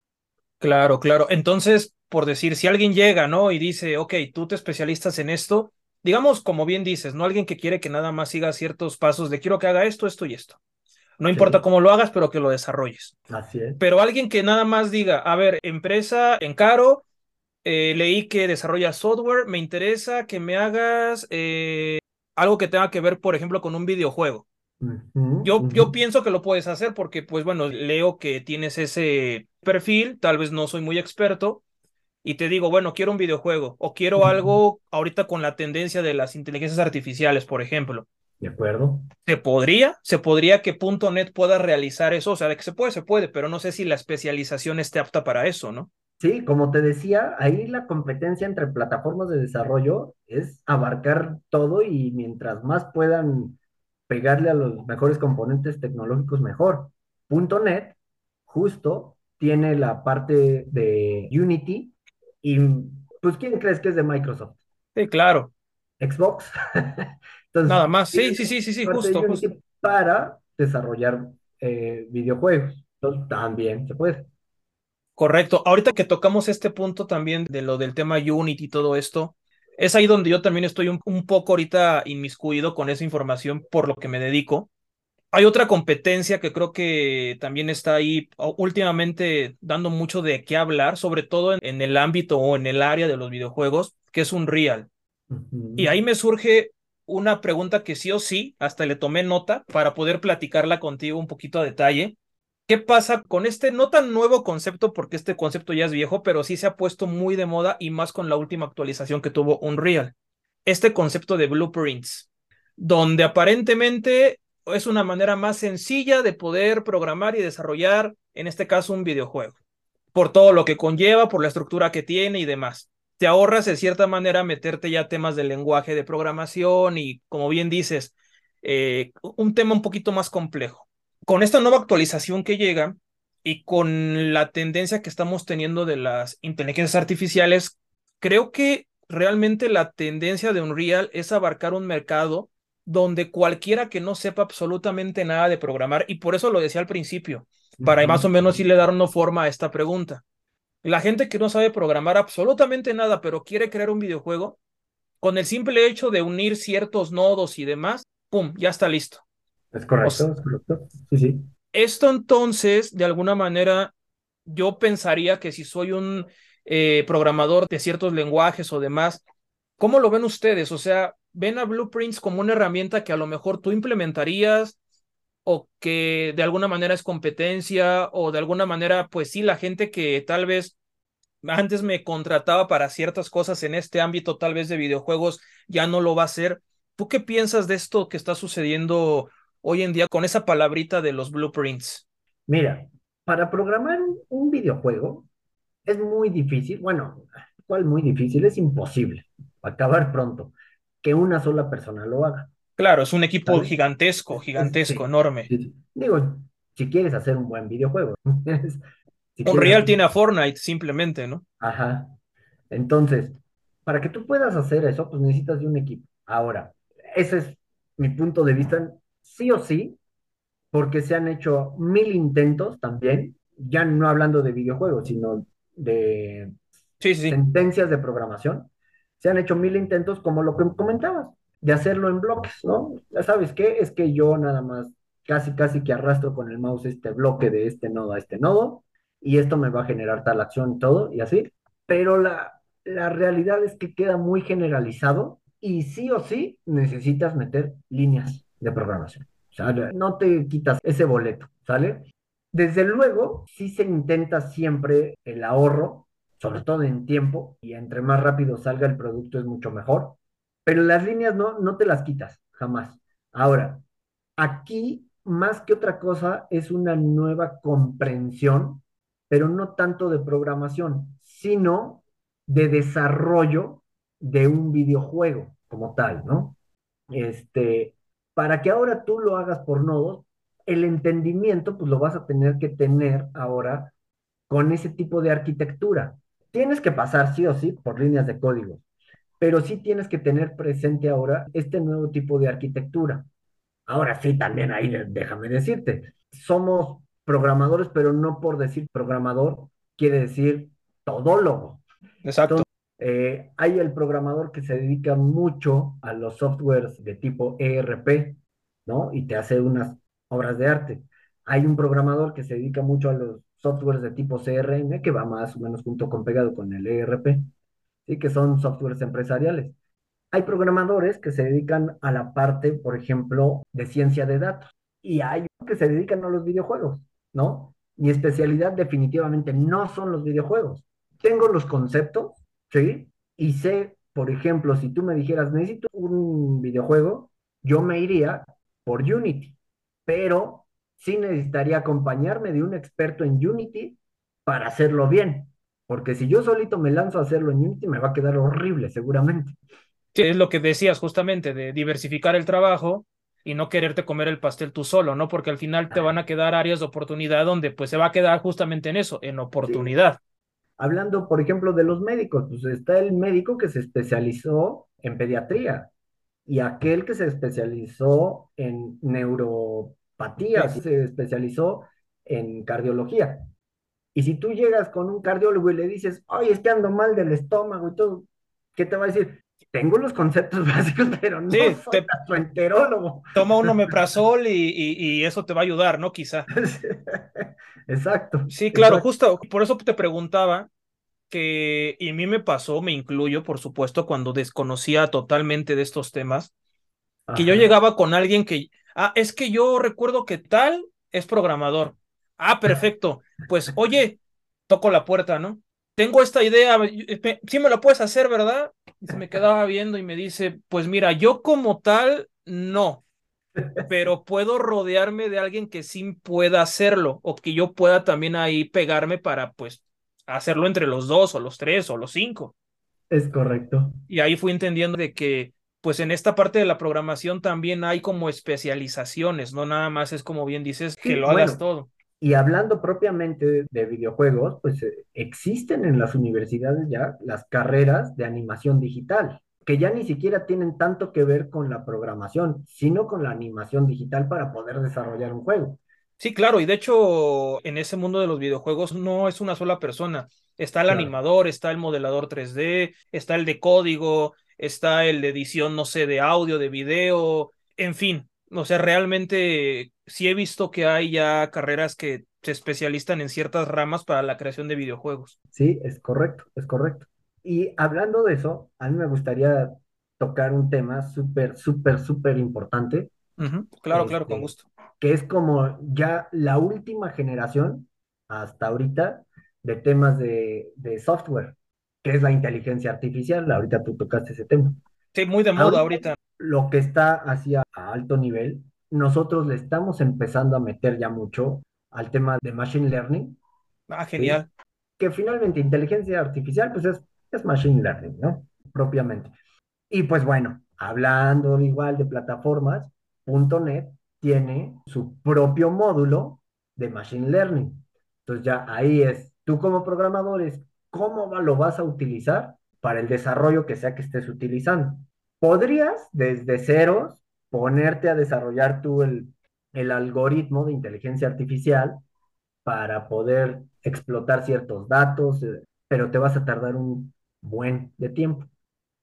Claro, claro. Entonces, por decir, si alguien llega, ¿no? Y dice, ok, tú te especialistas en esto, digamos, como bien dices, ¿no? Alguien que quiere que nada más siga ciertos pasos de quiero que haga esto, esto y esto. No importa cómo lo hagas, pero que lo desarrolles. así es. Pero alguien que nada más diga, a ver, empresa Encaro, eh, leí que desarrolla software, me interesa que me hagas eh, algo que tenga que ver, por ejemplo, con un videojuego. Yo, yo pienso que lo puedes hacer porque, pues bueno, leo que tienes ese perfil, tal vez no soy muy experto, y te digo, bueno, quiero un videojuego o quiero algo ahorita con la tendencia de las inteligencias artificiales, por ejemplo. ¿De acuerdo? ¿Se podría? ¿Se podría que .NET pueda realizar eso? O sea, de que se puede, se puede, pero no sé si la especialización esté apta para eso, ¿no? Sí, como te decía, ahí la competencia entre plataformas de desarrollo es abarcar todo y mientras más puedan pegarle a los mejores componentes tecnológicos, mejor. Punto .NET justo tiene la parte de Unity y pues ¿quién crees que es de Microsoft? Sí, claro. Xbox. Nada más. Sí, sí, sí, sí, sí, justo, para desarrollar eh, videojuegos. Entonces, también se puede. Correcto. Ahorita que tocamos este punto también de lo del tema Unity y todo esto, es ahí donde yo también estoy un, un poco ahorita inmiscuido con esa información por lo que me dedico. Hay otra competencia que creo que también está ahí últimamente dando mucho de qué hablar, sobre todo en, en el ámbito o en el área de los videojuegos, que es Unreal. Y Ujú. ahí me surge una pregunta que sí o sí, hasta le tomé nota para poder platicarla contigo un poquito a detalle. ¿Qué pasa con este no tan nuevo concepto, porque este concepto ya es viejo, pero sí se ha puesto muy de moda y más con la última actualización que tuvo Unreal? Este concepto de blueprints, donde aparentemente es una manera más sencilla de poder programar y desarrollar, en este caso, un videojuego, por todo lo que conlleva, por la estructura que tiene y demás te ahorras de cierta manera meterte ya temas de lenguaje de programación y, como bien dices, eh, un tema un poquito más complejo. Con esta nueva actualización que llega y con la tendencia que estamos teniendo de las inteligencias artificiales, creo que realmente la tendencia de Unreal es abarcar un mercado donde cualquiera que no sepa absolutamente nada de programar, y por eso lo decía al principio, para más o menos irle dar una forma a esta pregunta. La gente que no sabe programar absolutamente nada, pero quiere crear un videojuego, con el simple hecho de unir ciertos nodos y demás, ¡pum! Ya está listo. Es correcto, es correcto. Sí, sí. Esto entonces, de alguna manera, yo pensaría que si soy un eh, programador de ciertos lenguajes o demás, ¿cómo lo ven ustedes? O sea, ¿ven a Blueprints como una herramienta que a lo mejor tú implementarías o que de alguna manera es competencia o de alguna manera, pues sí, la gente que tal vez antes me contrataba para ciertas cosas en este ámbito, tal vez de videojuegos, ya no lo va a hacer. ¿Tú qué piensas de esto que está sucediendo hoy en día con esa palabrita de los blueprints? Mira, para programar un videojuego es muy difícil, bueno, ¿cuál muy difícil? Es imposible, acabar pronto, que una sola persona lo haga. Claro, es un equipo gigantesco, gigantesco, enorme. Digo, si quieres hacer un buen videojuego. si Unreal tiene a Fortnite, simplemente, ¿no? Ajá. Entonces, para que tú puedas hacer eso, pues necesitas de un equipo. Ahora, ese es mi punto de vista, sí o sí, porque se han hecho mil intentos también, ya no hablando de videojuegos, sino de sentencias de programación. Se han hecho mil intentos, como lo que comentabas de hacerlo en bloques, ¿no? Ya sabes qué, es que yo nada más casi casi que arrastro con el mouse este bloque de este nodo a este nodo y esto me va a generar tal acción y todo y así, pero la, la realidad es que queda muy generalizado y sí o sí necesitas meter líneas de programación. O no te quitas ese boleto, ¿sale? Desde luego, sí se intenta siempre el ahorro, sobre todo en tiempo, y entre más rápido salga el producto es mucho mejor. Pero las líneas no, no te las quitas, jamás. Ahora, aquí, más que otra cosa, es una nueva comprensión, pero no tanto de programación, sino de desarrollo de un videojuego como tal, ¿no? Este, para que ahora tú lo hagas por nodos, el entendimiento, pues lo vas a tener que tener ahora con ese tipo de arquitectura. Tienes que pasar sí o sí por líneas de código pero sí tienes que tener presente ahora este nuevo tipo de arquitectura. Ahora sí, también ahí déjame decirte, somos programadores, pero no por decir programador quiere decir todólogo. Exacto. Eh, hay el programador que se dedica mucho a los softwares de tipo ERP, ¿no? Y te hace unas obras de arte. Hay un programador que se dedica mucho a los softwares de tipo CRM, que va más o menos junto con pegado con el ERP. ¿Sí? que son softwares empresariales. Hay programadores que se dedican a la parte, por ejemplo, de ciencia de datos y hay que se dedican a los videojuegos, ¿no? Mi especialidad definitivamente no son los videojuegos. Tengo los conceptos, ¿sí? Y sé, por ejemplo, si tú me dijeras, necesito un videojuego, yo me iría por Unity, pero sí necesitaría acompañarme de un experto en Unity para hacerlo bien. Porque si yo solito me lanzo a hacerlo en Unity, me va a quedar horrible, seguramente. Sí, es lo que decías justamente, de diversificar el trabajo y no quererte comer el pastel tú solo, ¿no? Porque al final te van a quedar áreas de oportunidad donde pues se va a quedar justamente en eso, en oportunidad. Hablando, por ejemplo, de los médicos, pues está el médico que se especializó en pediatría y aquel que se especializó en neuropatía, se especializó en cardiología. Y si tú llegas con un cardiólogo y le dices, ay, es que ando mal del estómago y todo, ¿qué te va a decir? Tengo los conceptos básicos, pero no soy te, enterólogo. Toma un omeprazol y, y, eso te va a ayudar, ¿no? Quizá. exacto. Sí, claro, justo por eso te preguntaba que, y a mí me pasó, me incluyo, por supuesto, cuando desconocía totalmente de estos temas, que yo llegaba con alguien que, ah, es que yo recuerdo que tal es programador. Ah, perfecto. Pues, oye, toco la puerta, ¿no? Tengo esta idea, sí me la puedes hacer, ¿verdad? Y se me quedaba viendo y me dice, pues mira, yo como tal, no, pero puedo rodearme de alguien que sí pueda hacerlo o que yo pueda también ahí pegarme para, pues, hacerlo entre los dos o los tres o los cinco. Es correcto. Y ahí fui entendiendo de que pues en esta parte de la programación también hay como especializaciones, no nada más es como bien dices que lo hagas todo. Y hablando propiamente de, videojuegos, pues eh, existen en las universidades ya las carreras de animación digital, que ya ni siquiera tienen tanto que ver con la programación, sino con la animación digital para poder desarrollar un juego. Sí, claro, y de hecho en ese mundo de los videojuegos no es una sola persona. Está el animador, está el modelador 3D, está el de código, está el de edición, no sé, de audio, de video, en fin. O sea, realmente sí he visto que hay ya carreras que se especializan en ciertas ramas para la creación de videojuegos. Sí, es correcto, es correcto. Y hablando de eso, a mí me gustaría tocar un tema súper, súper, súper importante. Claro, claro, con este, gusto. Que es como ya la última generación hasta ahorita de temas de, de software que es la inteligencia artificial. Ahorita tú tocaste ese tema. Sí, muy de moda ahorita. Lo que está hacia a alto nivel, nosotros le estamos empezando a meter ya mucho al tema de machine learning. Ah, genial. Que finalmente inteligencia artificial, pues es, es machine learning, ¿no? Propiamente. Y pues bueno, hablando igual de plataformas, .NET tiene su propio módulo de machine learning. Entonces ya ahí es, tú como programador es cómo lo vas a utilizar para el desarrollo que sea que estés utilizando. Podrías desde ceros ponerte a desarrollar tú el, el algoritmo de inteligencia artificial para poder explotar ciertos datos, eh, pero te vas a tardar un buen de tiempo.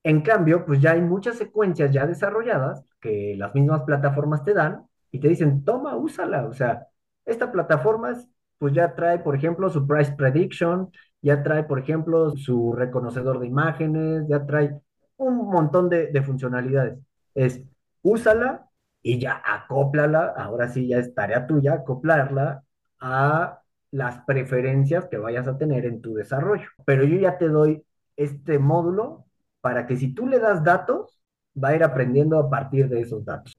En cambio, pues ya hay muchas secuencias ya desarrolladas que las mismas plataformas te dan y te dicen, toma, úsala. O sea, esta plataforma pues ya trae, por ejemplo, su price prediction, ya trae, por ejemplo, su reconocedor de imágenes, ya trae un montón de, funcionalidades. Es úsala y ya acóplala, ahora sí ya es tarea tuya acoplarla a las preferencias que vayas a tener en tu desarrollo. Pero yo ya te doy este módulo para que si tú le das datos, va a ir aprendiendo a partir de esos datos.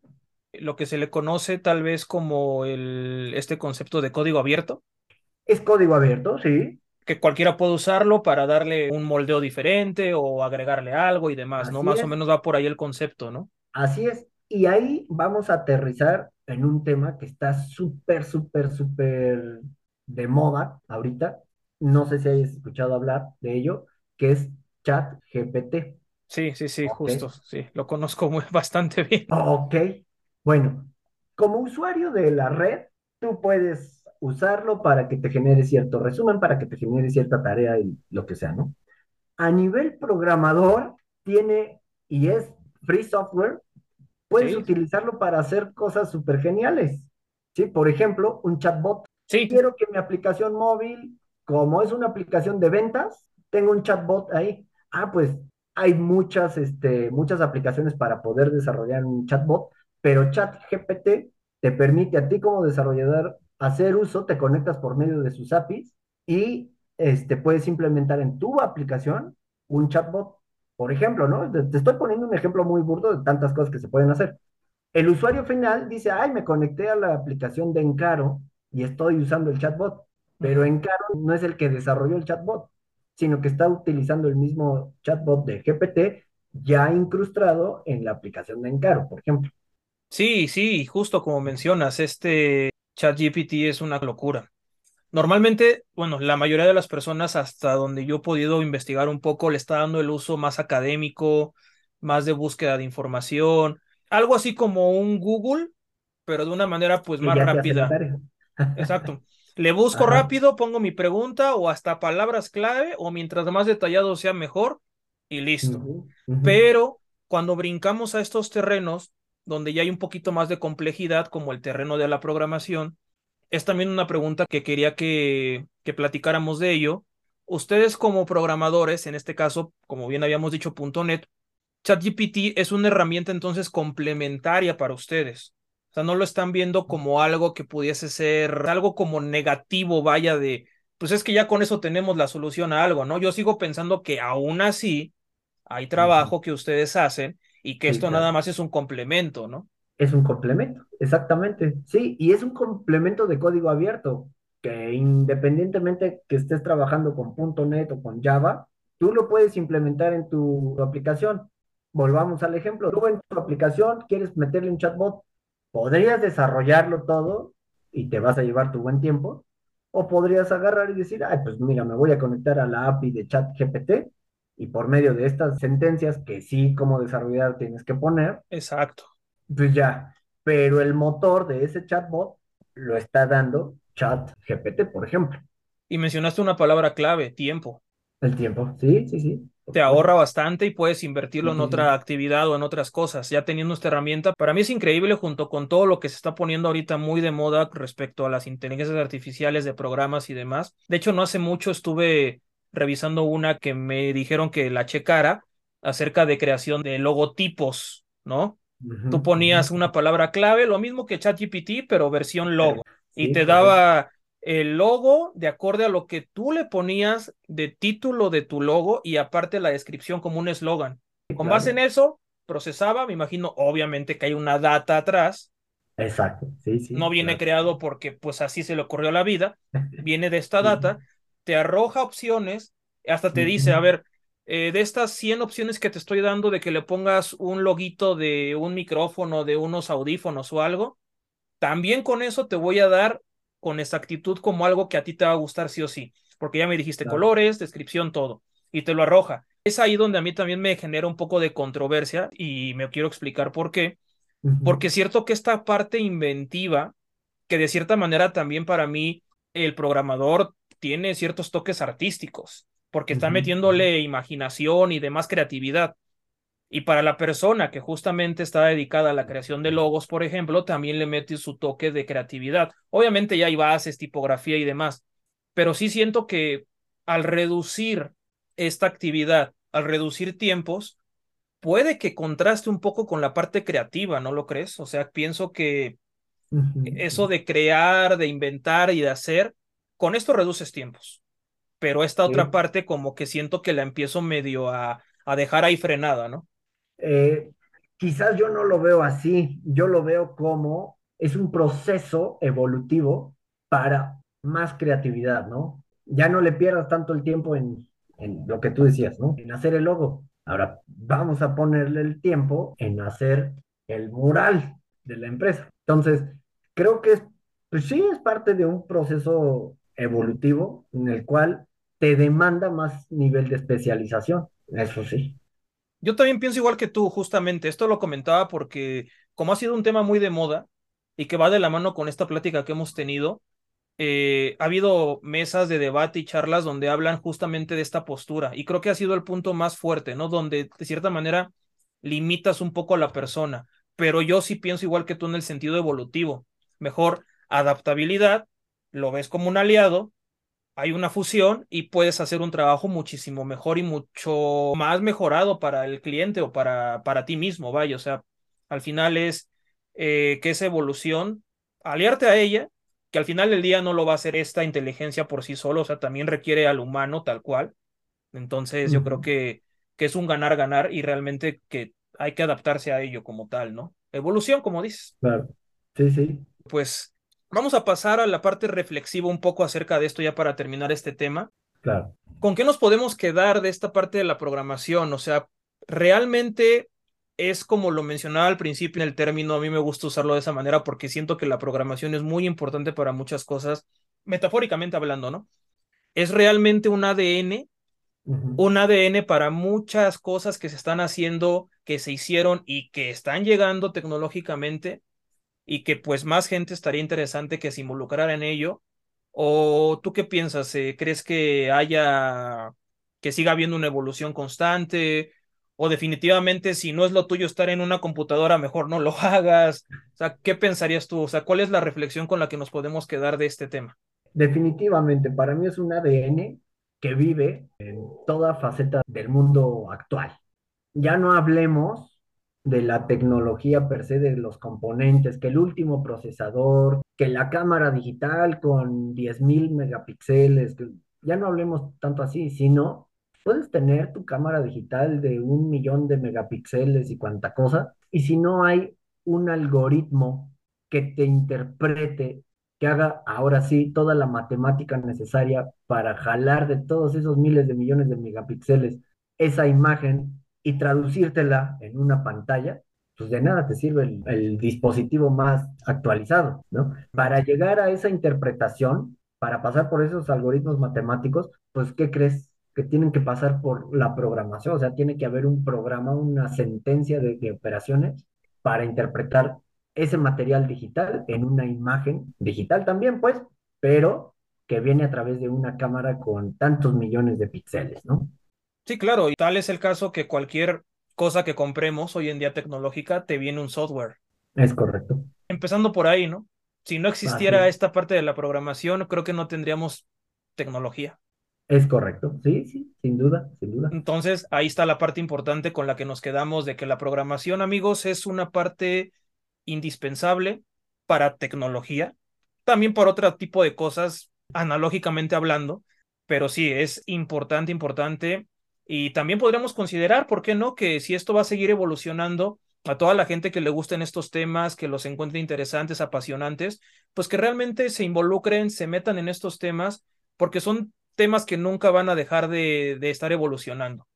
Lo que se le conoce tal vez como el, este concepto de código abierto. Es código abierto, sí que cualquiera puede usarlo para darle un moldeo diferente o agregarle algo y demás, ¿no? Más o menos va por ahí el concepto, ¿no? Así es. Y ahí vamos a aterrizar en un tema que está súper, súper, súper de moda ahorita. No sé si hayas escuchado hablar de ello, que es Chat GPT. Sí, sí, sí, justo, sí, lo conozco muy, bastante bien. Ok, bueno, como usuario de la red, tú puedes usarlo para que te genere cierto resumen, para que te genere cierta tarea y lo que sea, ¿no? A nivel programador, tiene y es free software, puedes utilizarlo para hacer cosas súper geniales. ¿sí? Por ejemplo, un chatbot. Sí. Quiero que mi aplicación móvil, como es una aplicación de ventas, tenga un chatbot ahí. Ah, pues hay muchas, este, muchas aplicaciones para poder desarrollar un chatbot, pero ChatGPT te permite a ti como desarrollador hacer uso, te conectas por medio de sus APIs y este, puedes implementar en tu aplicación un chatbot. Por ejemplo, ¿no? Te estoy poniendo un ejemplo muy burdo de tantas cosas que se pueden hacer. El usuario final dice, ay, me conecté a la aplicación de Encaro y estoy usando el chatbot, pero Encaro no es el que desarrolló el chatbot, sino que está utilizando el mismo chatbot de GPT ya incrustado en la aplicación de Encaro, por ejemplo. Sí, sí, justo como mencionas, este ChatGPT es una locura. Normalmente, bueno, la mayoría de las personas, hasta donde yo he podido investigar un poco, le está dando el uso más académico, más de búsqueda de información, algo así como un Google, pero de una manera pues más rápida. Exacto. Le busco rápido, pongo mi pregunta o hasta palabras clave o mientras más detallado sea mejor y listo. Pero cuando brincamos a estos terrenos, donde ya hay un poquito más de complejidad, como el terreno de la programación, es también una pregunta que quería que, que platicáramos de ello. Ustedes como programadores, en este caso, como bien habíamos dicho, .NET, ChatGPT es una herramienta entonces complementaria para ustedes. O sea, no lo están viendo como algo que pudiese ser algo como negativo, vaya de, pues es que ya con eso tenemos la solución a algo, ¿no? Yo sigo pensando que aún así hay trabajo que ustedes hacen y que esto nada más es un complemento, ¿no? Es un complemento, exactamente, sí, y es un complemento de código abierto, que independientemente que estés trabajando con .NET o con Java, tú lo puedes implementar en tu aplicación. Volvamos al ejemplo, tú en tu aplicación quieres meterle un chatbot, podrías desarrollarlo todo y te vas a llevar tu buen tiempo, o podrías agarrar y decir, ay, pues mira, me voy a conectar a la API de ChatGPT y por medio de estas sentencias que sí como desarrollador tienes que poner. Exacto. Pues ya, pero el motor de ese chatbot lo está dando ChatGPT, por ejemplo. Y mencionaste una palabra clave, tiempo. El tiempo, sí, sí, sí. Te ahorra bastante y puedes invertirlo en otra actividad o en otras cosas. Ya teniendo esta herramienta, para mí es increíble junto con todo lo que se está poniendo ahorita muy de moda respecto a las inteligencias artificiales de programas y demás. De hecho, no hace mucho estuve revisando una que me dijeron que la checara acerca de creación de logotipos, ¿no? Tú ponías una palabra clave, lo mismo que ChatGPT, pero versión logo, y te daba el logo de acorde a lo que tú le ponías de título de tu logo y aparte la descripción como un eslogan. Con base en eso, procesaba, me imagino, obviamente que hay una data atrás. Exacto, sí, sí. No viene creado porque pues así se le ocurrió a la vida, viene de esta data, te arroja opciones, hasta te dice, a ver, eh, de estas 100 opciones que te estoy dando de que le pongas un loguito de un micrófono, de unos audífonos o algo, también con eso te voy a dar con exactitud como algo que a ti te va a gustar sí o sí, porque ya me dijiste colores, descripción, todo, y te lo arroja. Es ahí donde a mí también me genera un poco de controversia y me quiero explicar por qué. Porque es cierto que esta parte inventiva, que de cierta manera también para mí el programador tiene ciertos toques artísticos, porque está metiéndole imaginación y demás creatividad. Y para la persona que justamente está dedicada a la creación de logos, por ejemplo, también le mete su toque de creatividad. Obviamente ya hay bases, tipografía y demás, pero sí siento que al reducir esta actividad, al reducir tiempos, puede que contraste un poco con la parte creativa, ¿no lo crees? O sea, pienso que eso de crear, de inventar y de hacer, con esto reduces tiempos. Pero esta otra parte como que siento que la empiezo medio a, a dejar ahí frenada, ¿no? Eh, quizás yo no lo veo así, yo lo veo como es un proceso evolutivo para más creatividad, ¿no? Ya no le pierdas tanto el tiempo en, en lo que tú decías, ¿no? En hacer el logo. Ahora vamos a ponerle el tiempo en hacer el mural de la empresa. Entonces, creo que es, pues sí, es parte de un proceso evolutivo en el cual te demanda más nivel de especialización, eso sí. Yo también pienso igual que tú, justamente. Esto lo comentaba porque como ha sido un tema muy de moda y que va de la mano con esta plática que hemos tenido, eh, ha habido mesas de debate y charlas donde hablan justamente de esta postura y creo que ha sido el punto más fuerte, ¿no? Donde de cierta manera limitas un poco a la persona, pero yo sí pienso igual que tú en el sentido evolutivo. Mejor adaptabilidad, lo ves como un aliado hay una fusión y puedes hacer un trabajo muchísimo mejor y mucho más mejorado para el cliente o para, para ti mismo, vaya, o sea, al final es eh, que esa evolución, aliarte a ella, que al final del día no lo va a hacer esta inteligencia por sí solo, o sea, también requiere al humano tal cual. Entonces, yo creo que, que es un ganar-ganar y realmente que hay que adaptarse a ello como tal, ¿no? Evolución, como dices. Claro. Sí, sí. Pues Vamos a pasar a la parte reflexiva un poco acerca de esto ya para terminar este tema. Claro. ¿Con qué nos podemos quedar de esta parte de la programación? O sea, realmente es como lo mencionaba al principio en el término, a mí me gusta usarlo de esa manera porque siento que la programación es muy importante para muchas cosas, metafóricamente hablando, ¿no? Es realmente un ADN, un ADN para muchas cosas que se están haciendo, que se hicieron y que están llegando tecnológicamente y que pues más gente estaría interesante que se involucrara en ello? ¿O tú qué piensas? Eh, ¿Crees que haya, que siga habiendo una evolución constante? ¿O definitivamente si no es lo tuyo estar en una computadora, mejor no lo hagas? O sea, ¿qué pensarías tú? O sea, ¿cuál es la reflexión con la que nos podemos quedar de este tema? Definitivamente, para mí es un ADN que vive en toda faceta del mundo actual. Ya no hablemos de la tecnología per se, de los componentes, que el último procesador, que la cámara digital con 10.000 megapíxeles, que ya no hablemos tanto así, sino puedes tener tu cámara digital de un millón de megapíxeles y cuanta cosa, y si no hay un algoritmo que te interprete, que haga ahora sí toda la matemática necesaria para jalar de todos esos miles de millones de megapíxeles esa imagen y traducírtela en una pantalla, pues de nada te sirve el, dispositivo más actualizado, ¿no? Para llegar a esa interpretación, para pasar por esos algoritmos matemáticos, pues ¿qué crees? Que tienen que pasar por la programación, o sea, tiene que haber un programa, una sentencia de, de operaciones para interpretar ese material digital en una imagen digital también, pues, pero que viene a través de una cámara con tantos millones de píxeles, ¿no? Sí, claro, y tal es el caso que cualquier cosa que compremos hoy en día tecnológica te viene un software. Es correcto. Empezando por ahí, ¿no? Si no existiera esta parte de la programación, creo que no tendríamos tecnología. Es correcto, sí, sí, sin duda, sin duda. Entonces, ahí está la parte importante con la que nos quedamos de que la programación, amigos, es una parte indispensable para tecnología, también por otro tipo de cosas, analógicamente hablando, pero sí, es importante, importante y también podríamos considerar, ¿por qué no?, que si esto va a seguir evolucionando, a toda la gente que le gusten estos temas, que los encuentre interesantes, apasionantes, pues que realmente se involucren, se metan en estos temas, porque son temas que nunca van a dejar de, de estar evolucionando.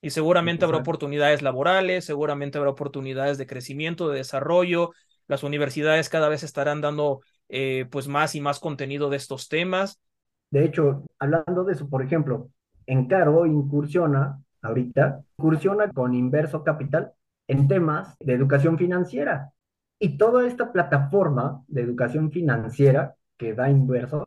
Y seguramente habrá oportunidades laborales, seguramente habrá oportunidades de crecimiento, de desarrollo. Las universidades cada vez estarán dando eh, pues más y más contenido de estos temas. De hecho, hablando de eso, por ejemplo, Encaro incursiona ahorita, incursiona con Inverso Capital en temas de educación financiera. Y toda esta plataforma de educación financiera que da Inverso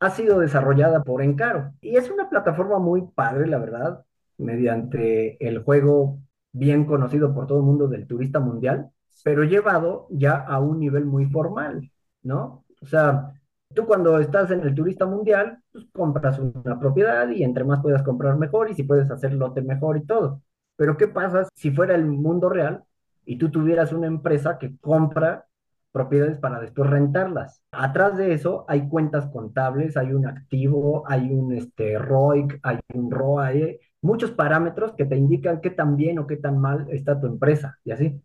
ha sido desarrollada por Encaro. Y es una plataforma muy padre, la verdad, mediante el juego bien conocido por todo el mundo del turista mundial, pero llevado ya a un nivel muy formal, ¿no? O sea, Tú cuando estás en el turista mundial, pues compras una propiedad y entre más puedas comprar mejor y si puedes hacer lote mejor y todo. Pero ¿qué pasa si fuera el mundo real y tú tuvieras una empresa que compra propiedades para después rentarlas? Atrás de eso hay cuentas contables, hay un activo, hay un este, ROIC, hay un ROA, hay muchos parámetros que te indican qué tan bien o qué tan mal está tu empresa y así.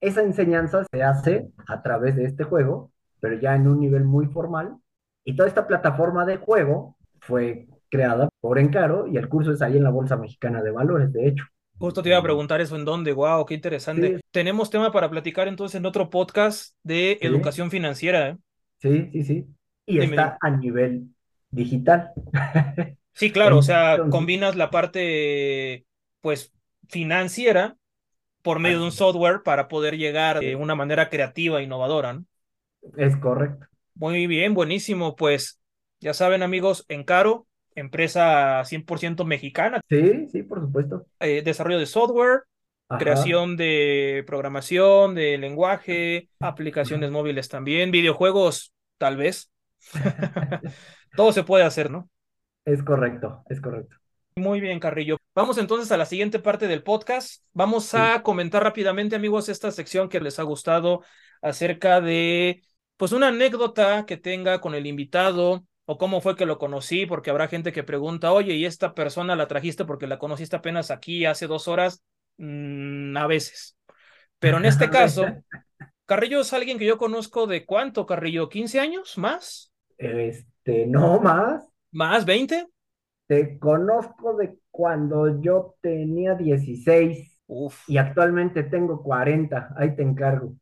Esa enseñanza se hace a través de este juego pero ya en un nivel muy formal. Y toda esta plataforma de juego fue creada por Encaro y el curso es ahí en la Bolsa Mexicana de Valores, de hecho. Justo te iba a preguntar eso en dónde, wow, qué interesante. Tenemos tema para platicar entonces en otro podcast de sí. educación financiera. ¿eh? Sí, sí, sí. Y Dime. está a nivel digital. Sí, claro, entonces, o sea, combinas la parte, pues, financiera por medio de un software para poder llegar de una manera creativa, innovadora. ¿no? Es correcto. Muy bien, buenísimo. Pues ya saben, amigos, Encaro, empresa 100% mexicana. Sí, sí, por supuesto. Eh, desarrollo de software, Ajá. creación de programación, de lenguaje, aplicaciones Ajá. móviles también, videojuegos, tal vez. Todo se puede hacer, ¿no? Es correcto, es correcto. Muy bien, Carrillo. Vamos entonces a la siguiente parte del podcast. Vamos a comentar rápidamente, amigos, esta sección que les ha gustado acerca de pues una anécdota que tenga con el invitado o cómo fue que lo conocí, porque habrá gente que pregunta, oye, ¿y esta persona la trajiste porque la conociste apenas aquí hace dos horas? Mm, a veces. Pero en este caso, Carrillo es alguien que yo conozco de cuánto, Carrillo, ¿15 años? ¿Más? Este, no más. ¿Más? ¿20? Te conozco de cuando yo tenía 16 Uf. y actualmente tengo 40. Ahí te encargo.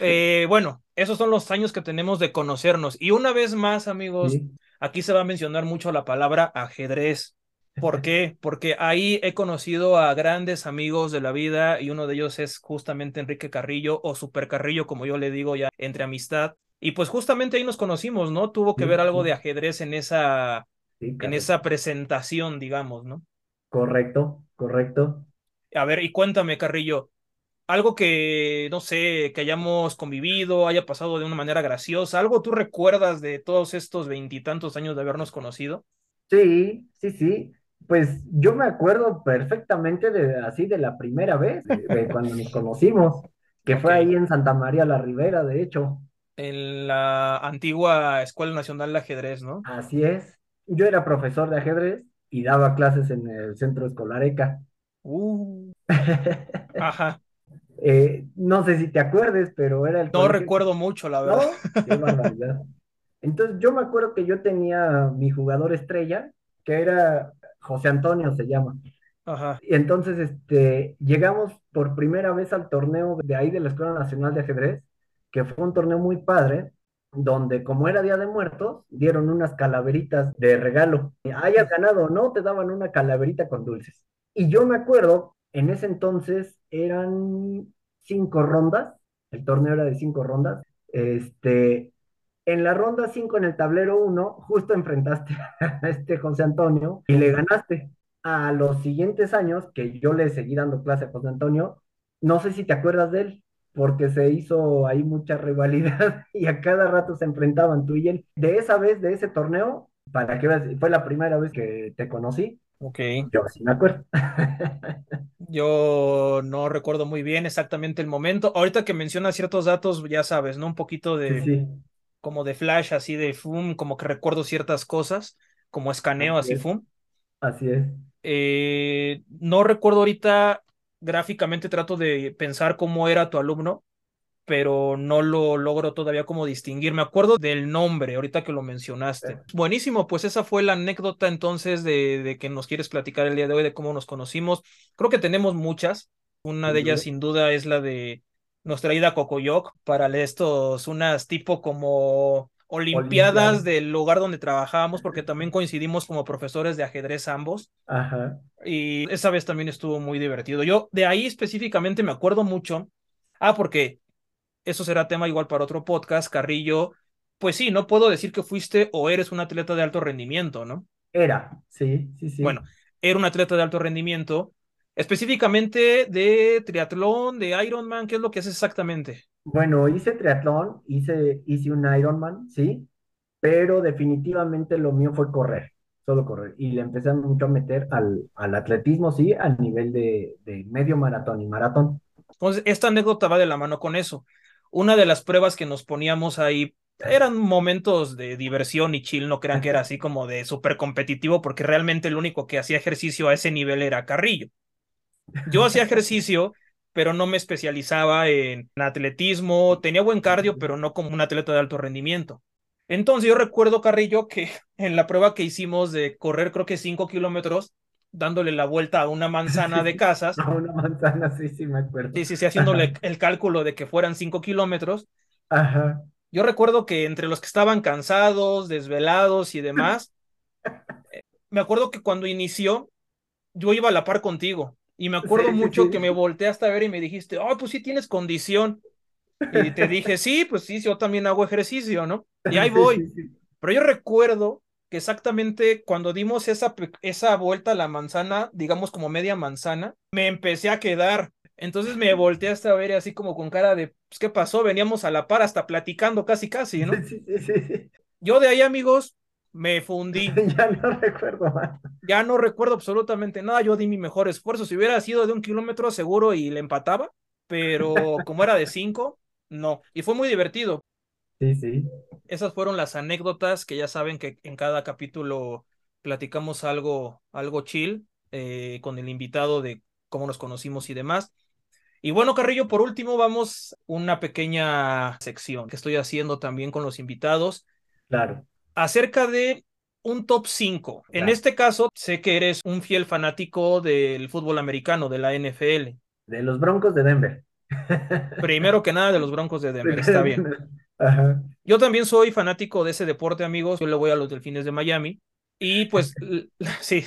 Eh, bueno, esos son los años que tenemos de conocernos. Y una vez más, amigos, sí. aquí se va a mencionar mucho la palabra ajedrez. ¿Por qué? Porque ahí he conocido a grandes amigos de la vida y uno de ellos es justamente Enrique Carrillo o Super Carrillo, como yo le digo ya entre amistad. Y pues justamente ahí nos conocimos, ¿no? Tuvo que sí, ver algo sí. de ajedrez en esa, en esa presentación, digamos, ¿no? Correcto, correcto. A ver, y cuéntame, Carrillo, algo que, no sé, que hayamos convivido, haya pasado de una manera graciosa, algo tú recuerdas de todos estos veintitantos años de habernos conocido? Sí, sí, sí. Pues yo me acuerdo perfectamente de así de la primera vez, de, de cuando nos conocimos, que fue ahí en Santa María la Ribera, de hecho. En la antigua Escuela Nacional de Ajedrez, ¿no? Así es. Yo era profesor de ajedrez y daba clases en el centro escolar ECA. Uh, ajá. Eh, no sé si te acuerdes, pero era el No colegio. recuerdo mucho, la verdad. ¿No? Qué barbaridad. Entonces yo me acuerdo que yo tenía mi jugador estrella, que era José Antonio, se llama. Ajá. Y entonces este, llegamos por primera vez al torneo de ahí de la Escuela Nacional de Ajedrez, que fue un torneo muy padre, donde como era Día de Muertos, dieron unas calaveritas de regalo. Hayas ganado o no, te daban una calaverita con dulces. Y yo me acuerdo, en ese entonces eran cinco rondas, el torneo era de cinco rondas. Este, en la ronda 5 en el tablero uno justo enfrentaste a este José Antonio y le ganaste. A los siguientes años, que yo le seguí dando clase a José Antonio, no sé si te acuerdas de él, porque se hizo ahí mucha rivalidad y a cada rato se enfrentaban tú y él. De esa vez, de ese torneo, para que veas, fue la primera vez que te conocí, Ok. yo sí me acuerdo. Yo no recuerdo muy bien exactamente el momento. Ahorita que mencionas ciertos datos, ya sabes, ¿no? Un poquito de sí, como de flash, así de fum, como que recuerdo ciertas cosas, como escaneo, así así es, fum. así es. Eh, no recuerdo ahorita gráficamente, trato de pensar cómo era tu alumno, pero no lo logro todavía como distinguir. Me acuerdo del nombre, ahorita que lo mencionaste. Buenísimo, pues esa fue la anécdota entonces de, de que nos quieres platicar el día de hoy, de cómo nos conocimos. Creo que tenemos muchas. Una de ellas, sin duda, es la de nuestra ida a Cocoyoc para estos, unas tipo como olimpiadas Olimpiada. del lugar donde trabajábamos, porque también coincidimos como profesores de ajedrez ambos. Ajá. Y esa vez también estuvo muy divertido. Yo de ahí específicamente me acuerdo mucho. Ah, porque eso será tema igual para otro podcast, Carrillo. Pues sí, no puedo decir que fuiste o eres un atleta de alto rendimiento, ¿no? Era, sí, sí, sí. Bueno, era un atleta de alto rendimiento, específicamente de triatlón, de Ironman, ¿qué es lo que es exactamente? Bueno, hice triatlón, hice, hice un Ironman, sí, pero definitivamente lo mío fue correr, solo correr. Y le empecé mucho a meter al, al atletismo, sí, al nivel de, de medio maratón y maratón. Entonces, esta anécdota va de la mano con eso. Una de las pruebas que nos poníamos ahí eran momentos de diversión y chill, no crean que era así como de súper competitivo, porque realmente el único que hacía ejercicio a ese nivel era Carrillo. Yo hacía ejercicio, pero no me especializaba en atletismo, tenía buen cardio, pero no como un atleta de alto rendimiento. Entonces yo recuerdo, Carrillo, que en la prueba que hicimos de correr creo que 5 kilómetros, dándole la vuelta a una manzana de casas, A una manzana, sí, sí, me acuerdo. sí, sí, sí, haciéndole el cálculo de que fueran 5 kilómetros, Ajá. yo recuerdo que entre los que estaban cansados, desvelados y demás, me acuerdo que cuando inició, yo iba a la par contigo. Y me acuerdo Sí, sí, mucho que me volteaste a ver y me dijiste, oh, pues sí tienes condición. Y te dije, sí, pues sí, yo también hago ejercicio, ¿no? Y ahí voy. Pero yo recuerdo que exactamente cuando dimos esa, esa vuelta a la manzana, digamos como media manzana, me empecé a quedar. Entonces me volteaste a ver así como con cara de, pues, ¿qué pasó? Veníamos a la par hasta platicando casi, casi, ¿no? Sí, sí, sí, sí. Yo de ahí, amigos, me fundí. Ya no recuerdo más. Ya no recuerdo absolutamente nada. Yo di mi mejor esfuerzo. Si hubiera sido de un kilómetro seguro y le empataba, pero como era de cinco, no. Y fue muy divertido. Sí, sí. Esas fueron las anécdotas que ya saben que en cada capítulo platicamos algo, algo chill eh, con el invitado de cómo nos conocimos y demás. Y bueno, Carrillo, por último, vamos una pequeña sección que estoy haciendo también con los invitados Claro, acerca de un top 5. En este caso, sé que eres un fiel fanático del fútbol americano, de la NFL. De los Broncos de Denver. Primero que nada, de los Broncos de Denver, está bien. Ajá. Yo también soy fanático de ese deporte, amigos. Yo le voy a los Delfines de Miami. Y pues, sí,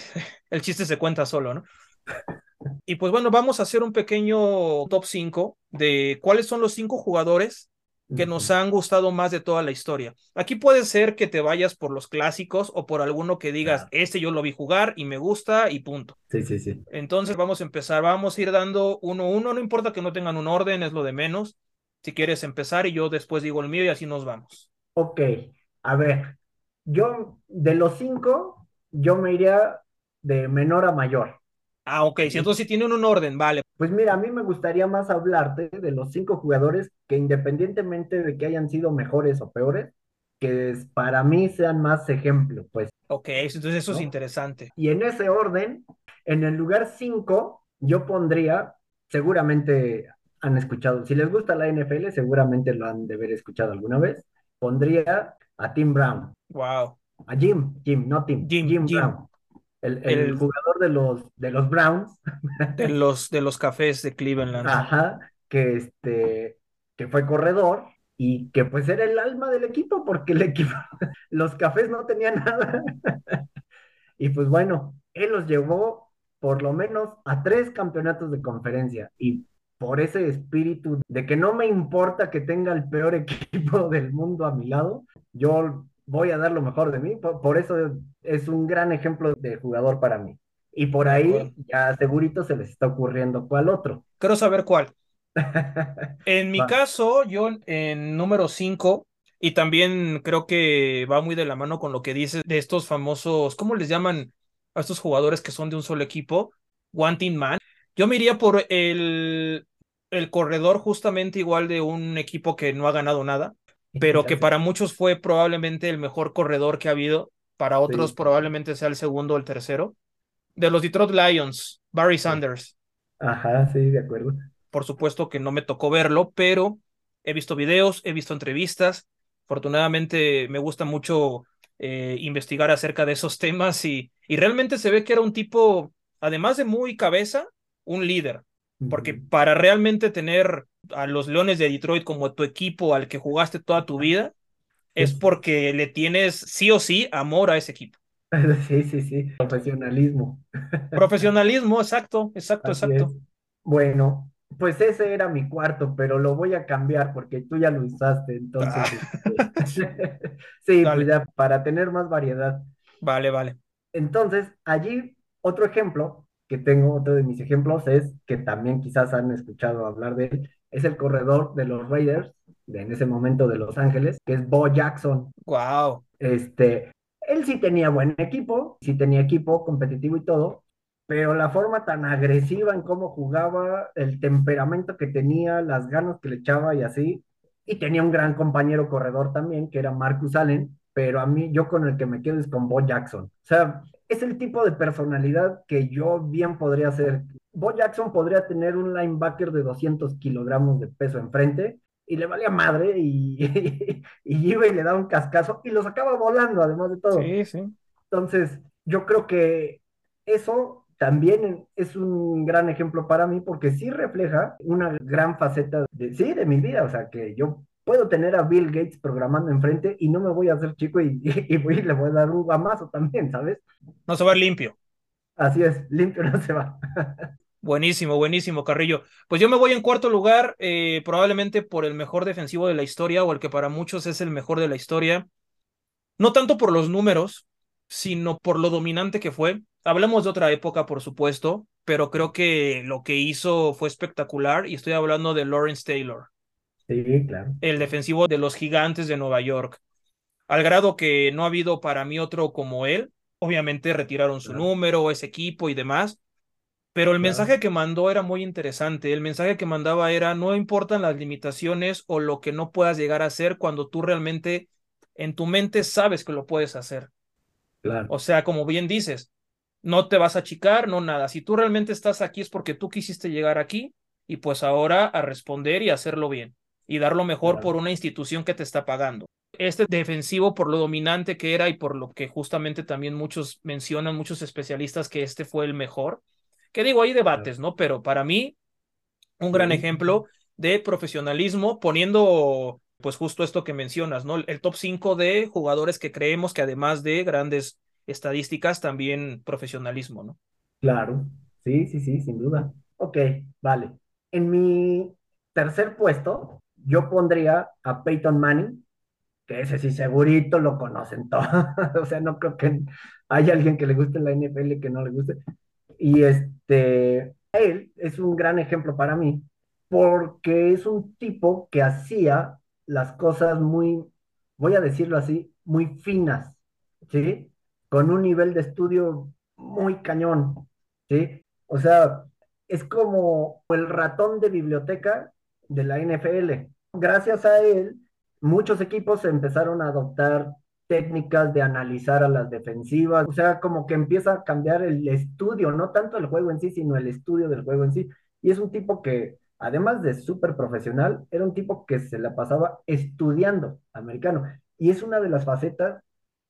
el chiste se cuenta solo, ¿no? Y pues bueno, vamos a hacer un pequeño top 5 de cuáles son los cinco jugadores que nos han gustado más de toda la historia. Aquí puede ser que te vayas por los clásicos o por alguno que digas, este yo lo vi jugar y me gusta y punto. Sí, sí, sí. Entonces vamos a empezar, vamos a ir dando uno a uno, no importa que no tengan un orden, es lo de menos. Si quieres empezar y yo después digo el mío y así nos vamos. Ok, a ver, yo de los cinco, yo me iría de menor a mayor. Ah, ok, si entonces sí tienen un orden, vale. Pues mira, a mí me gustaría más hablarte de los cinco jugadores que independientemente de que hayan sido mejores o peores, que para mí sean más ejemplo, pues. Ok, entonces eso es interesante. Y en ese orden, en el lugar cinco, yo pondría, seguramente han escuchado, si les gusta la NFL, seguramente lo han de haber escuchado alguna vez, pondría a Tim Brown. Wow. A Jim, Jim, no Tim, Jim, Jim, Brown. El, el, jugador de los, de los Browns. De los, de los cafés de Cleveland. Ajá, que, este, que fue corredor y que pues era el alma del equipo porque el equipo, los cafés no tenían nada. y pues bueno, él los llevó por lo menos a tres campeonatos de conferencia y por ese espíritu de que no me importa que tenga el peor equipo del mundo a mi lado, yo voy a dar lo mejor de mí. Por, eso es un gran ejemplo de jugador para mí. Y por ahí ya segurito se les está ocurriendo cuál otro. Quiero saber cuál. en mi caso, yo en número 5, y también creo que va muy de la mano con lo que dices de estos famosos, ¿cómo les llaman a estos jugadores que son de un solo equipo? Wanting Man. Yo me iría por el, el corredor justamente igual de un equipo que no ha ganado nada, pero que para muchos fue probablemente el mejor corredor que ha habido, para otros probablemente sea el segundo o el tercero, de los Detroit Lions, Barry Sanders. Ajá, sí, de acuerdo. Por supuesto que no me tocó verlo, pero he visto videos, he visto entrevistas. Afortunadamente me gusta mucho eh, investigar acerca de esos temas y, y realmente se ve que era un tipo, además de muy cabeza, un líder. Porque para realmente tener a los Leones de Detroit como tu equipo al que jugaste toda tu vida, es porque le tienes sí o sí amor a ese equipo. Sí, sí, sí, profesionalismo. Profesionalismo, exacto, exacto, exacto. Bueno, pues ese era mi cuarto, pero lo voy a cambiar porque tú ya lo usaste, entonces. Ah. Este, sí, pues ya para tener más variedad. Vale, vale. Entonces, allí otro ejemplo que tengo, otro de mis ejemplos es que también quizás han escuchado hablar de él, es el corredor de los Raiders, de, en ese momento de Los Ángeles, que es Bo Jackson. Wow. Este, él sí tenía buen equipo, sí tenía equipo competitivo y todo, pero la forma tan agresiva en cómo jugaba, el temperamento que tenía, las ganas que le echaba y así, y tenía un gran compañero corredor también, que era Marcus Allen, pero a mí, yo con el que me quedo es con Bo Jackson. O sea, es el tipo de personalidad que yo bien podría ser. Bo Jackson podría tener un linebacker de 200 kilogramos de peso enfrente y le valía madre y, y, iba y le daba un cascazo y lo sacaba volando, además de todo. Sí, sí. Entonces, yo creo que eso también es un gran ejemplo para mí porque sí refleja una gran faceta de, sí, de mi vida, o sea, que yo puedo tener a Bill Gates programando enfrente y no me voy a hacer chico y, y, le voy a dar un guamazo también, ¿sabes? No se va limpio. Así es, limpio no se va. Buenísimo, buenísimo, Carrillo. Pues yo me voy en cuarto lugar, eh, probablemente por el mejor defensivo de la historia o el que para muchos es el mejor de la historia. No tanto por los números, sino por lo dominante que fue. Hablamos de otra época, por supuesto, pero creo que lo que hizo fue espectacular y estoy hablando de Lawrence Taylor. Sí, claro. El defensivo de los gigantes de Nueva York. Al grado que no ha habido para mí otro como él. Obviamente retiraron su número, ese equipo y demás. Pero el mensaje que mandó era muy interesante. El mensaje que mandaba era, no importan las limitaciones o lo que no puedas llegar a hacer cuando tú realmente en tu mente sabes que lo puedes hacer. Claro. O sea, como bien dices, no te vas a achicar, no nada. Si tú realmente estás aquí es porque tú quisiste llegar aquí y pues ahora a responder y hacerlo bien y dar lo mejor por una institución que te está pagando. Este defensivo, por lo dominante que era y por lo que justamente también muchos mencionan, muchos especialistas, que este fue el mejor. Que digo, hay debates, ¿no? Pero para mí, un gran ejemplo de profesionalismo, poniendo pues justo esto que mencionas, ¿no? El top 5 de jugadores que creemos que además de grandes estadísticas, también profesionalismo, ¿no? Claro, sí, sí, sí, sin duda. Ok, vale. En mi tercer puesto, yo pondría a Peyton Manning, que ese sí segurito lo conocen todos. o sea, no creo que haya alguien que le guste la NFL que no le guste. Y este, él es un gran ejemplo para mí, porque es un tipo que hacía las cosas muy, voy a decirlo así, muy finas, ¿sí? Con un nivel de estudio muy cañón, ¿sí? O sea, es como el ratón de biblioteca de la NFL. Gracias a él, muchos equipos empezaron a adoptar técnicas de analizar a las defensivas, o sea, como que empieza a cambiar el estudio, no tanto el juego en sí, sino el estudio del juego en sí. Y es un tipo que, además de súper profesional, era un tipo que se la pasaba estudiando americano. Y es una de las facetas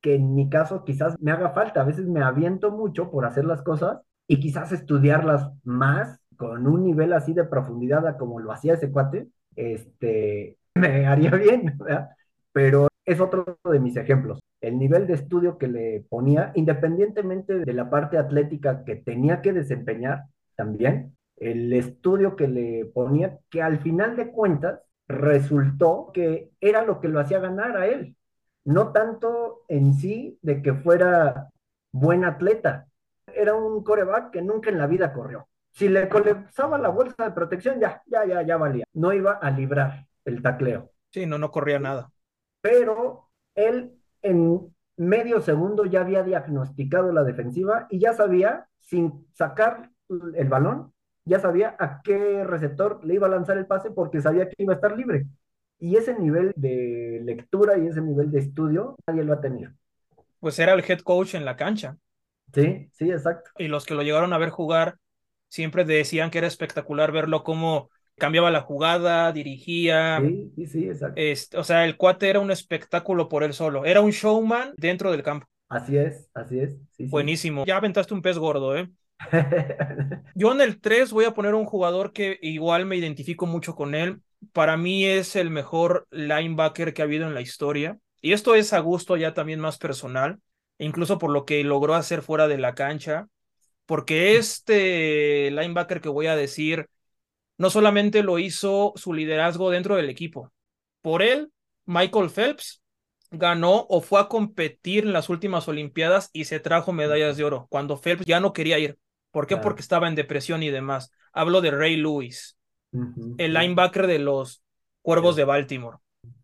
que en mi caso quizás me haga falta. A veces me aviento mucho por hacer las cosas y quizás estudiarlas más con un nivel así de profundidad como lo hacía ese cuate, este, me haría bien, ¿verdad? Pero es otro de mis ejemplos. El nivel de estudio que le ponía, independientemente de la parte atlética que tenía que desempeñar también, el estudio que le ponía, que al final de cuentas resultó que era lo que lo hacía ganar a él. No tanto en sí de que fuera buen atleta, era un coreback que nunca en la vida corrió. Si le colapsaba la bolsa de protección, ya, ya, ya, ya valía. No iba a librar el tacleo. Sí, no, no corría nada. Pero él en medio segundo ya había diagnosticado la defensiva y ya sabía, sin sacar el balón, ya sabía a qué receptor le iba a lanzar el pase porque sabía que iba a estar libre. Y ese nivel de lectura y ese nivel de estudio, nadie lo ha tenido. Pues era el head coach en la cancha. Sí, sí, exacto. Y los que lo llegaron a ver jugar siempre decían que era espectacular verlo cómo cambiaba la jugada, dirigía. Sí, sí, sí, exacto. Este, o sea, el cuate era un espectáculo por él solo. Era un showman dentro del campo. Así es, así es. Sí, Buenísimo. Ya aventaste un pez gordo, ¿eh? Yo en el 3 voy a poner un jugador que igual me identifico mucho con él. Para mí es el mejor linebacker que ha habido en la historia. Y esto es a gusto ya también más personal incluso por lo que logró hacer fuera de la cancha, porque este linebacker que voy a decir no solamente lo hizo su liderazgo dentro del equipo, por él, Michael Phelps ganó o fue a competir en las últimas Olimpiadas y se trajo medallas de oro, cuando Phelps ya no quería ir. ¿Por qué? Porque estaba en depresión y demás. Hablo de Ray Lewis, el linebacker de los Cuervos de Baltimore.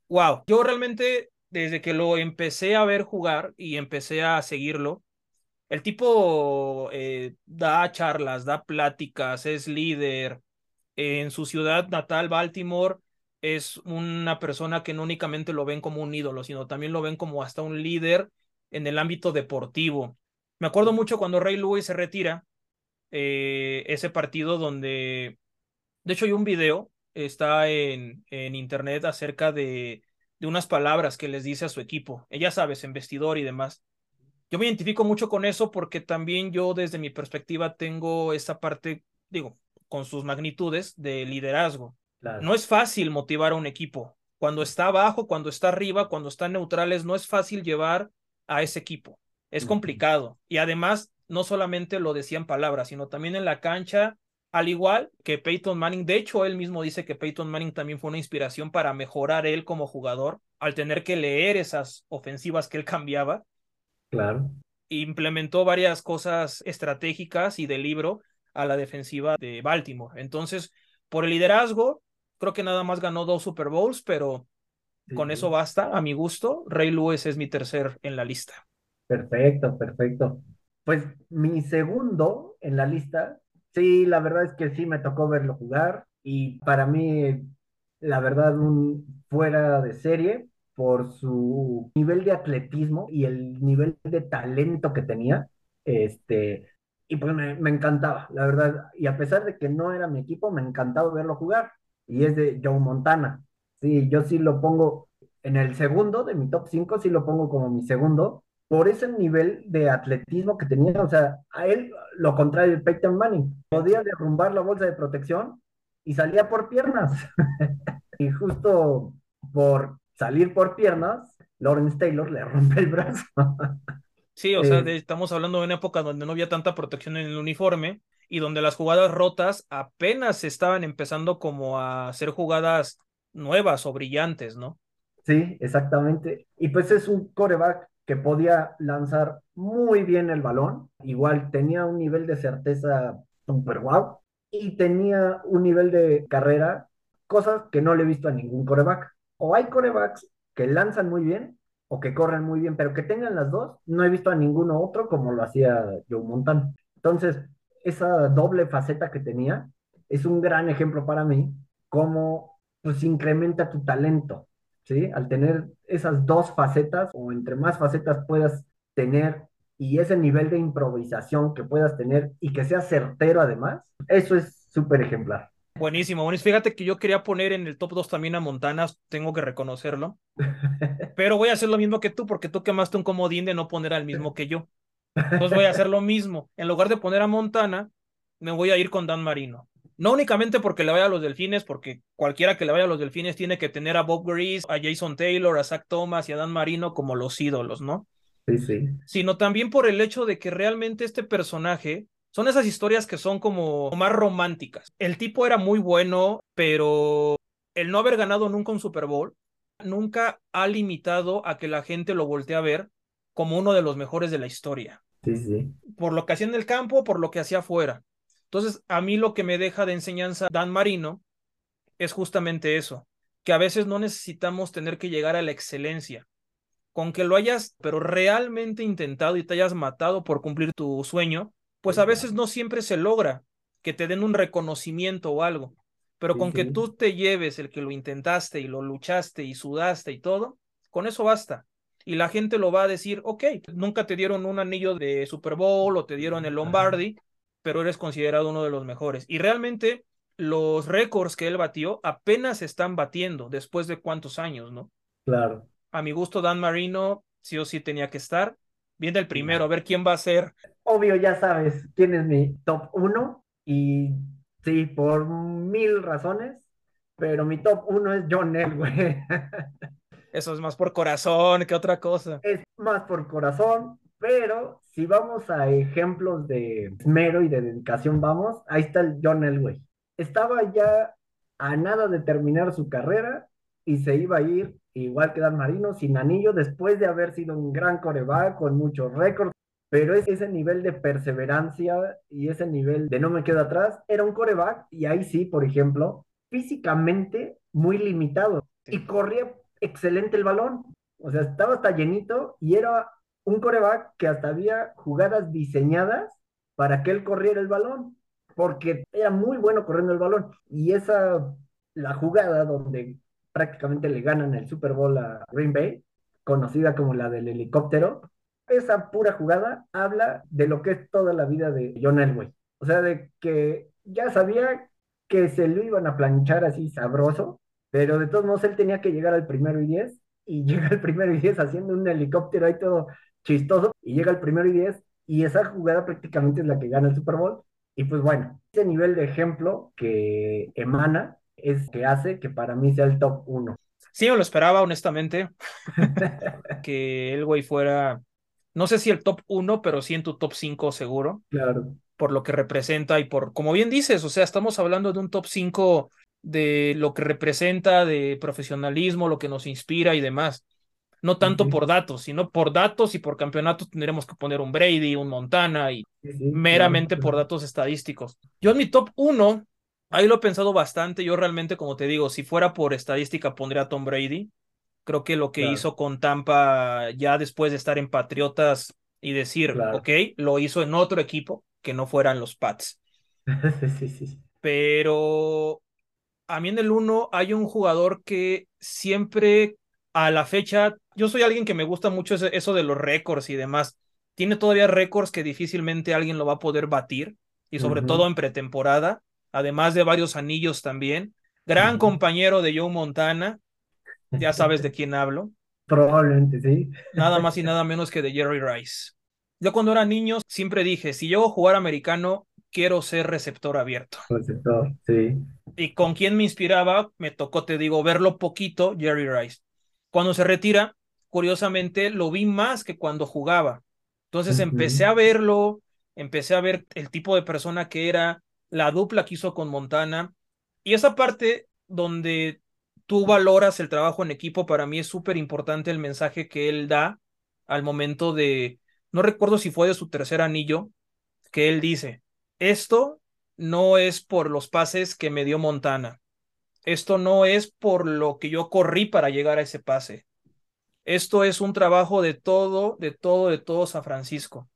Wow, yo realmente desde que lo empecé a ver jugar y empecé a seguirlo, el tipo eh, da charlas, da pláticas, es líder. En su ciudad natal, Baltimore, es una persona que no únicamente lo ven como un ídolo, sino también lo ven como hasta un líder en el ámbito deportivo. Me acuerdo mucho cuando Ray Lewis se retira, eh, ese partido donde, de hecho hay un video, está en, en internet acerca de de unas palabras que les dice a su equipo. Ella sabes, en vestidor y demás. Yo me identifico mucho con eso porque también yo desde mi perspectiva tengo esa parte, digo, con sus magnitudes de liderazgo. No es fácil motivar a un equipo. Cuando está abajo, cuando está arriba, cuando están neutrales, no es fácil llevar a ese equipo. Es complicado. Y además, no solamente lo decían palabras, sino también en la cancha al igual que Peyton Manning, de hecho él mismo dice que Peyton Manning también fue una inspiración para mejorar él como jugador al tener que leer esas ofensivas que él cambiaba. Claro. Implementó varias cosas estratégicas y de libro a la defensiva de Baltimore. Entonces, por el liderazgo, creo que nada más ganó dos Super Bowls, pero con eso basta, a mi gusto. Ray Lewis es mi tercer en la lista. Perfecto, perfecto. Pues mi segundo en la lista Sí, la verdad es que sí me tocó verlo jugar y para mí, la verdad, un fuera de serie por su nivel de atletismo y el nivel de talento que tenía. Este, y pues me, me, encantaba, la verdad. Y a pesar de que no era mi equipo, me encantaba verlo jugar. Y es de Joe Montana. Sí, yo sí lo pongo en el segundo de mi top 5, sí lo pongo como mi segundo, por ese nivel de atletismo que tenía, o sea, a él lo contrario de Peyton Manning, podía derrumbar la bolsa de protección y salía por piernas. y justo por salir por piernas, Lawrence Taylor le rompe el brazo. sí, o sea, eh, estamos hablando de una época donde no había tanta protección en el uniforme y donde las jugadas rotas apenas estaban empezando como a ser jugadas nuevas o brillantes, ¿no? Sí, exactamente. Y pues es un coreback que podía lanzar muy bien el balón, igual tenía un nivel de certeza super guau y tenía un nivel de carrera, cosas que no le he visto a ningún coreback. O hay corebacks que lanzan muy bien, o que corren muy bien, pero que tengan las dos, no he visto a ninguno otro como lo hacía Joe Montana. Entonces, esa doble faceta que tenía es un gran ejemplo para mí, cómo pues incrementa tu talento, ¿sí? Al tener esas dos facetas o entre más facetas puedas tener y ese nivel de improvisación que puedas tener y que sea certero además, eso es súper ejemplar. Buenísimo, buenísimo. Fíjate que yo quería poner en el top 2 también a Montana, tengo que reconocerlo. Pero voy a hacer lo mismo que tú, porque tú quemaste un comodín de no poner al mismo que yo. Entonces voy a hacer lo mismo. En lugar de poner a Montana, me voy a ir con Dan Marino. No únicamente porque le vaya a los delfines, porque cualquiera que le vaya a los delfines tiene que tener a Bob Grease, a Jason Taylor, a Zach Thomas y a Dan Marino como los ídolos, ¿no? Sí, sí. Sino también por el hecho de que realmente este personaje son esas historias que son como más románticas. El tipo era muy bueno, pero el no haber ganado nunca un Super Bowl nunca ha limitado a que la gente lo voltee a ver como uno de los mejores de la historia. Sí, sí. Por lo que hacía en el campo, por lo que hacía afuera. Entonces, a mí lo que me deja de enseñanza Dan Marino es justamente eso, que a veces no necesitamos tener que llegar a la excelencia. Con que lo hayas, pero realmente intentado y te hayas matado por cumplir tu sueño, pues a veces no siempre se logra que te den un reconocimiento o algo, pero con que tú te lleves el que lo intentaste y lo luchaste y sudaste y todo, con eso basta. Y la gente lo va a decir, ok, nunca te dieron un anillo de Super Bowl o te dieron el Lombardi, pero eres considerado uno de los mejores. Y realmente los récords que él batió apenas están batiendo después de cuántos años, ¿no? Claro. A mi gusto, Dan Marino sí o sí tenía que estar. Viene el primero, a ver quién va a ser obvio ya sabes quién es mi top uno y sí, por mil razones, pero mi top uno es John Elway. Eso es más por corazón que otra cosa. Es más por corazón, pero si vamos a ejemplos de esmero y de dedicación, vamos, ahí está el John Elway. Estaba ya a nada de terminar su carrera y se iba a ir, igual que Dan Marino, sin anillo, después de haber sido un gran coreback con muchos récords, pero es ese nivel de perseverancia y ese nivel de no me quedo atrás, era un coreback y ahí sí, por ejemplo, físicamente muy limitado y corría excelente el balón. O sea, estaba hasta llenito y era un coreback que hasta había jugadas diseñadas para que él corriera el balón, porque era muy bueno corriendo el balón. Y esa, la jugada donde prácticamente le ganan el Super Bowl a Green Bay, conocida como la del helicóptero, esa pura jugada habla de lo que es toda la vida de John Elway. O sea, de que ya sabía que se lo iban a planchar así sabroso, pero de todos modos él tenía que llegar al primero y diez, y llega al primero y diez haciendo un helicóptero ahí todo chistoso, y llega al primero y diez, y esa jugada prácticamente es la que gana el Super Bowl. Y pues bueno, ese nivel de ejemplo que emana es que hace que para mí sea el top uno. Sí, me lo esperaba, honestamente, que el güey fuera no sé si el top 1, pero sí en tu top 5 seguro. Claro. Por lo que representa y por, como bien dices, o sea, estamos hablando de un top 5 de lo que representa, de profesionalismo, lo que nos inspira y demás. No tanto por datos, sino por datos y por campeonatos tendremos que poner un Brady, un Montana y meramente por datos estadísticos. Yo en mi top 1, ahí lo he pensado bastante. Yo realmente, como te digo, si fuera por estadística pondría a Tom Brady. Creo que lo que hizo con Tampa ya después de estar en Patriotas y decir, ok, lo hizo en otro equipo que no fueran los Pats. sí, sí. Pero a mí en el uno hay un jugador que siempre a la fecha, yo soy alguien que me gusta mucho eso de los récords y demás. Tiene todavía récords que difícilmente alguien lo va a poder batir y sobre todo en pretemporada, además de varios anillos también. Gran compañero de Joe Montana, ya sabes de quién hablo. Probablemente, sí. Nada más y nada menos que de Jerry Rice. Yo cuando era niño siempre dije, si yo a jugar americano, quiero ser receptor abierto. Receptor, sí. Y con quién me inspiraba, me tocó, te digo, verlo poquito, Jerry Rice. Cuando se retira, curiosamente, lo vi más que cuando jugaba. Entonces empecé a verlo, empecé a ver el tipo de persona que era, la dupla que hizo con Montana. Y esa parte donde tú valoras el trabajo en equipo, para mí es súper importante el mensaje que él da al momento de, no recuerdo si fue de su tercer anillo, que él dice, esto no es por los pases que me dio Montana, esto no es por lo que yo corrí para llegar a ese pase, Esto es un trabajo de todo, de todo, de todo San Francisco,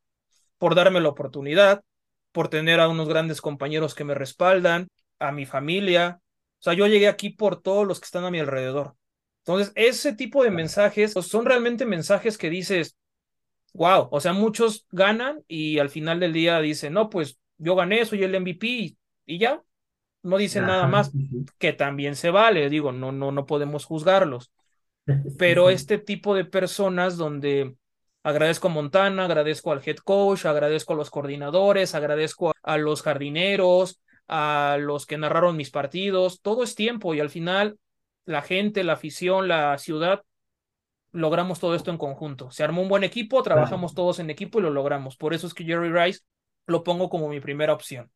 por darme la oportunidad, por tener a unos grandes compañeros que me respaldan, a mi familia. O sea, yo llegué aquí por todos los que están a mi alrededor. Entonces, ese tipo de mensajes pues, son realmente mensajes que dices, wow, o sea, muchos ganan y al final del día dicen, no, pues yo gané, soy el MVP y, ya, no dicen nada más, que también se vale, digo, no, no, no podemos juzgarlos. Pero este tipo de personas donde agradezco a Montana, agradezco al head coach, agradezco a los coordinadores, agradezco a los jardineros, a los que narraron mis partidos, todo es tiempo y al final la gente, la afición, la ciudad, logramos todo esto en conjunto. Se armó un buen equipo, trabajamos todos en equipo y lo logramos. Por eso es que Jerry Rice lo pongo como mi primera opción.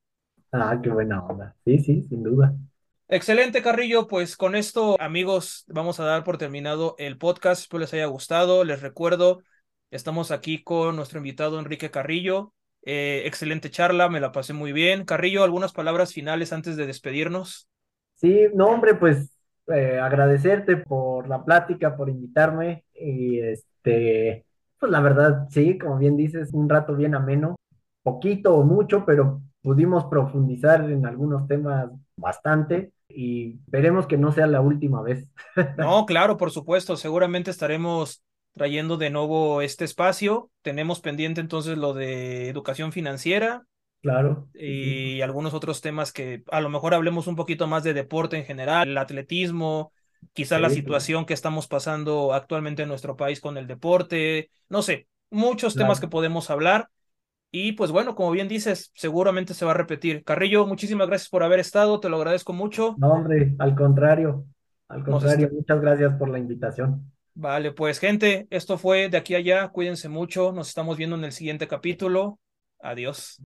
Ah, qué buena onda. Sí, sí, sin duda. Excelente, Carrillo. Pues con esto, amigos, vamos a dar por terminado el podcast. Espero les haya gustado. Les recuerdo, estamos aquí con nuestro invitado Enrique Carrillo. Eh, excelente charla, me la pasé muy bien. Carrillo, ¿algunas palabras finales antes de despedirnos? Sí, no, hombre, pues eh, agradecerte por la plática, por invitarme. Y este, pues la verdad, sí, como bien dices, un rato bien ameno, poquito o mucho, pero pudimos profundizar en algunos temas bastante y veremos que no sea la última vez. No, claro, por supuesto, seguramente estaremos trayendo de nuevo este espacio. Tenemos pendiente entonces lo de educación financiera, Claro. Y algunos otros temas que a lo mejor hablemos un poquito más de deporte en general, el atletismo, quizá la situación que estamos pasando actualmente en nuestro país con el deporte, no sé, muchos temas que podemos hablar. Y pues bueno, como bien dices, seguramente se va a repetir. Carrillo, muchísimas gracias por haber estado, te lo agradezco mucho. No, hombre, al contrario, al contrario, muchas gracias por la invitación. Vale, pues gente, esto fue de aquí a allá, cuídense mucho, nos estamos viendo en el siguiente capítulo. Adiós.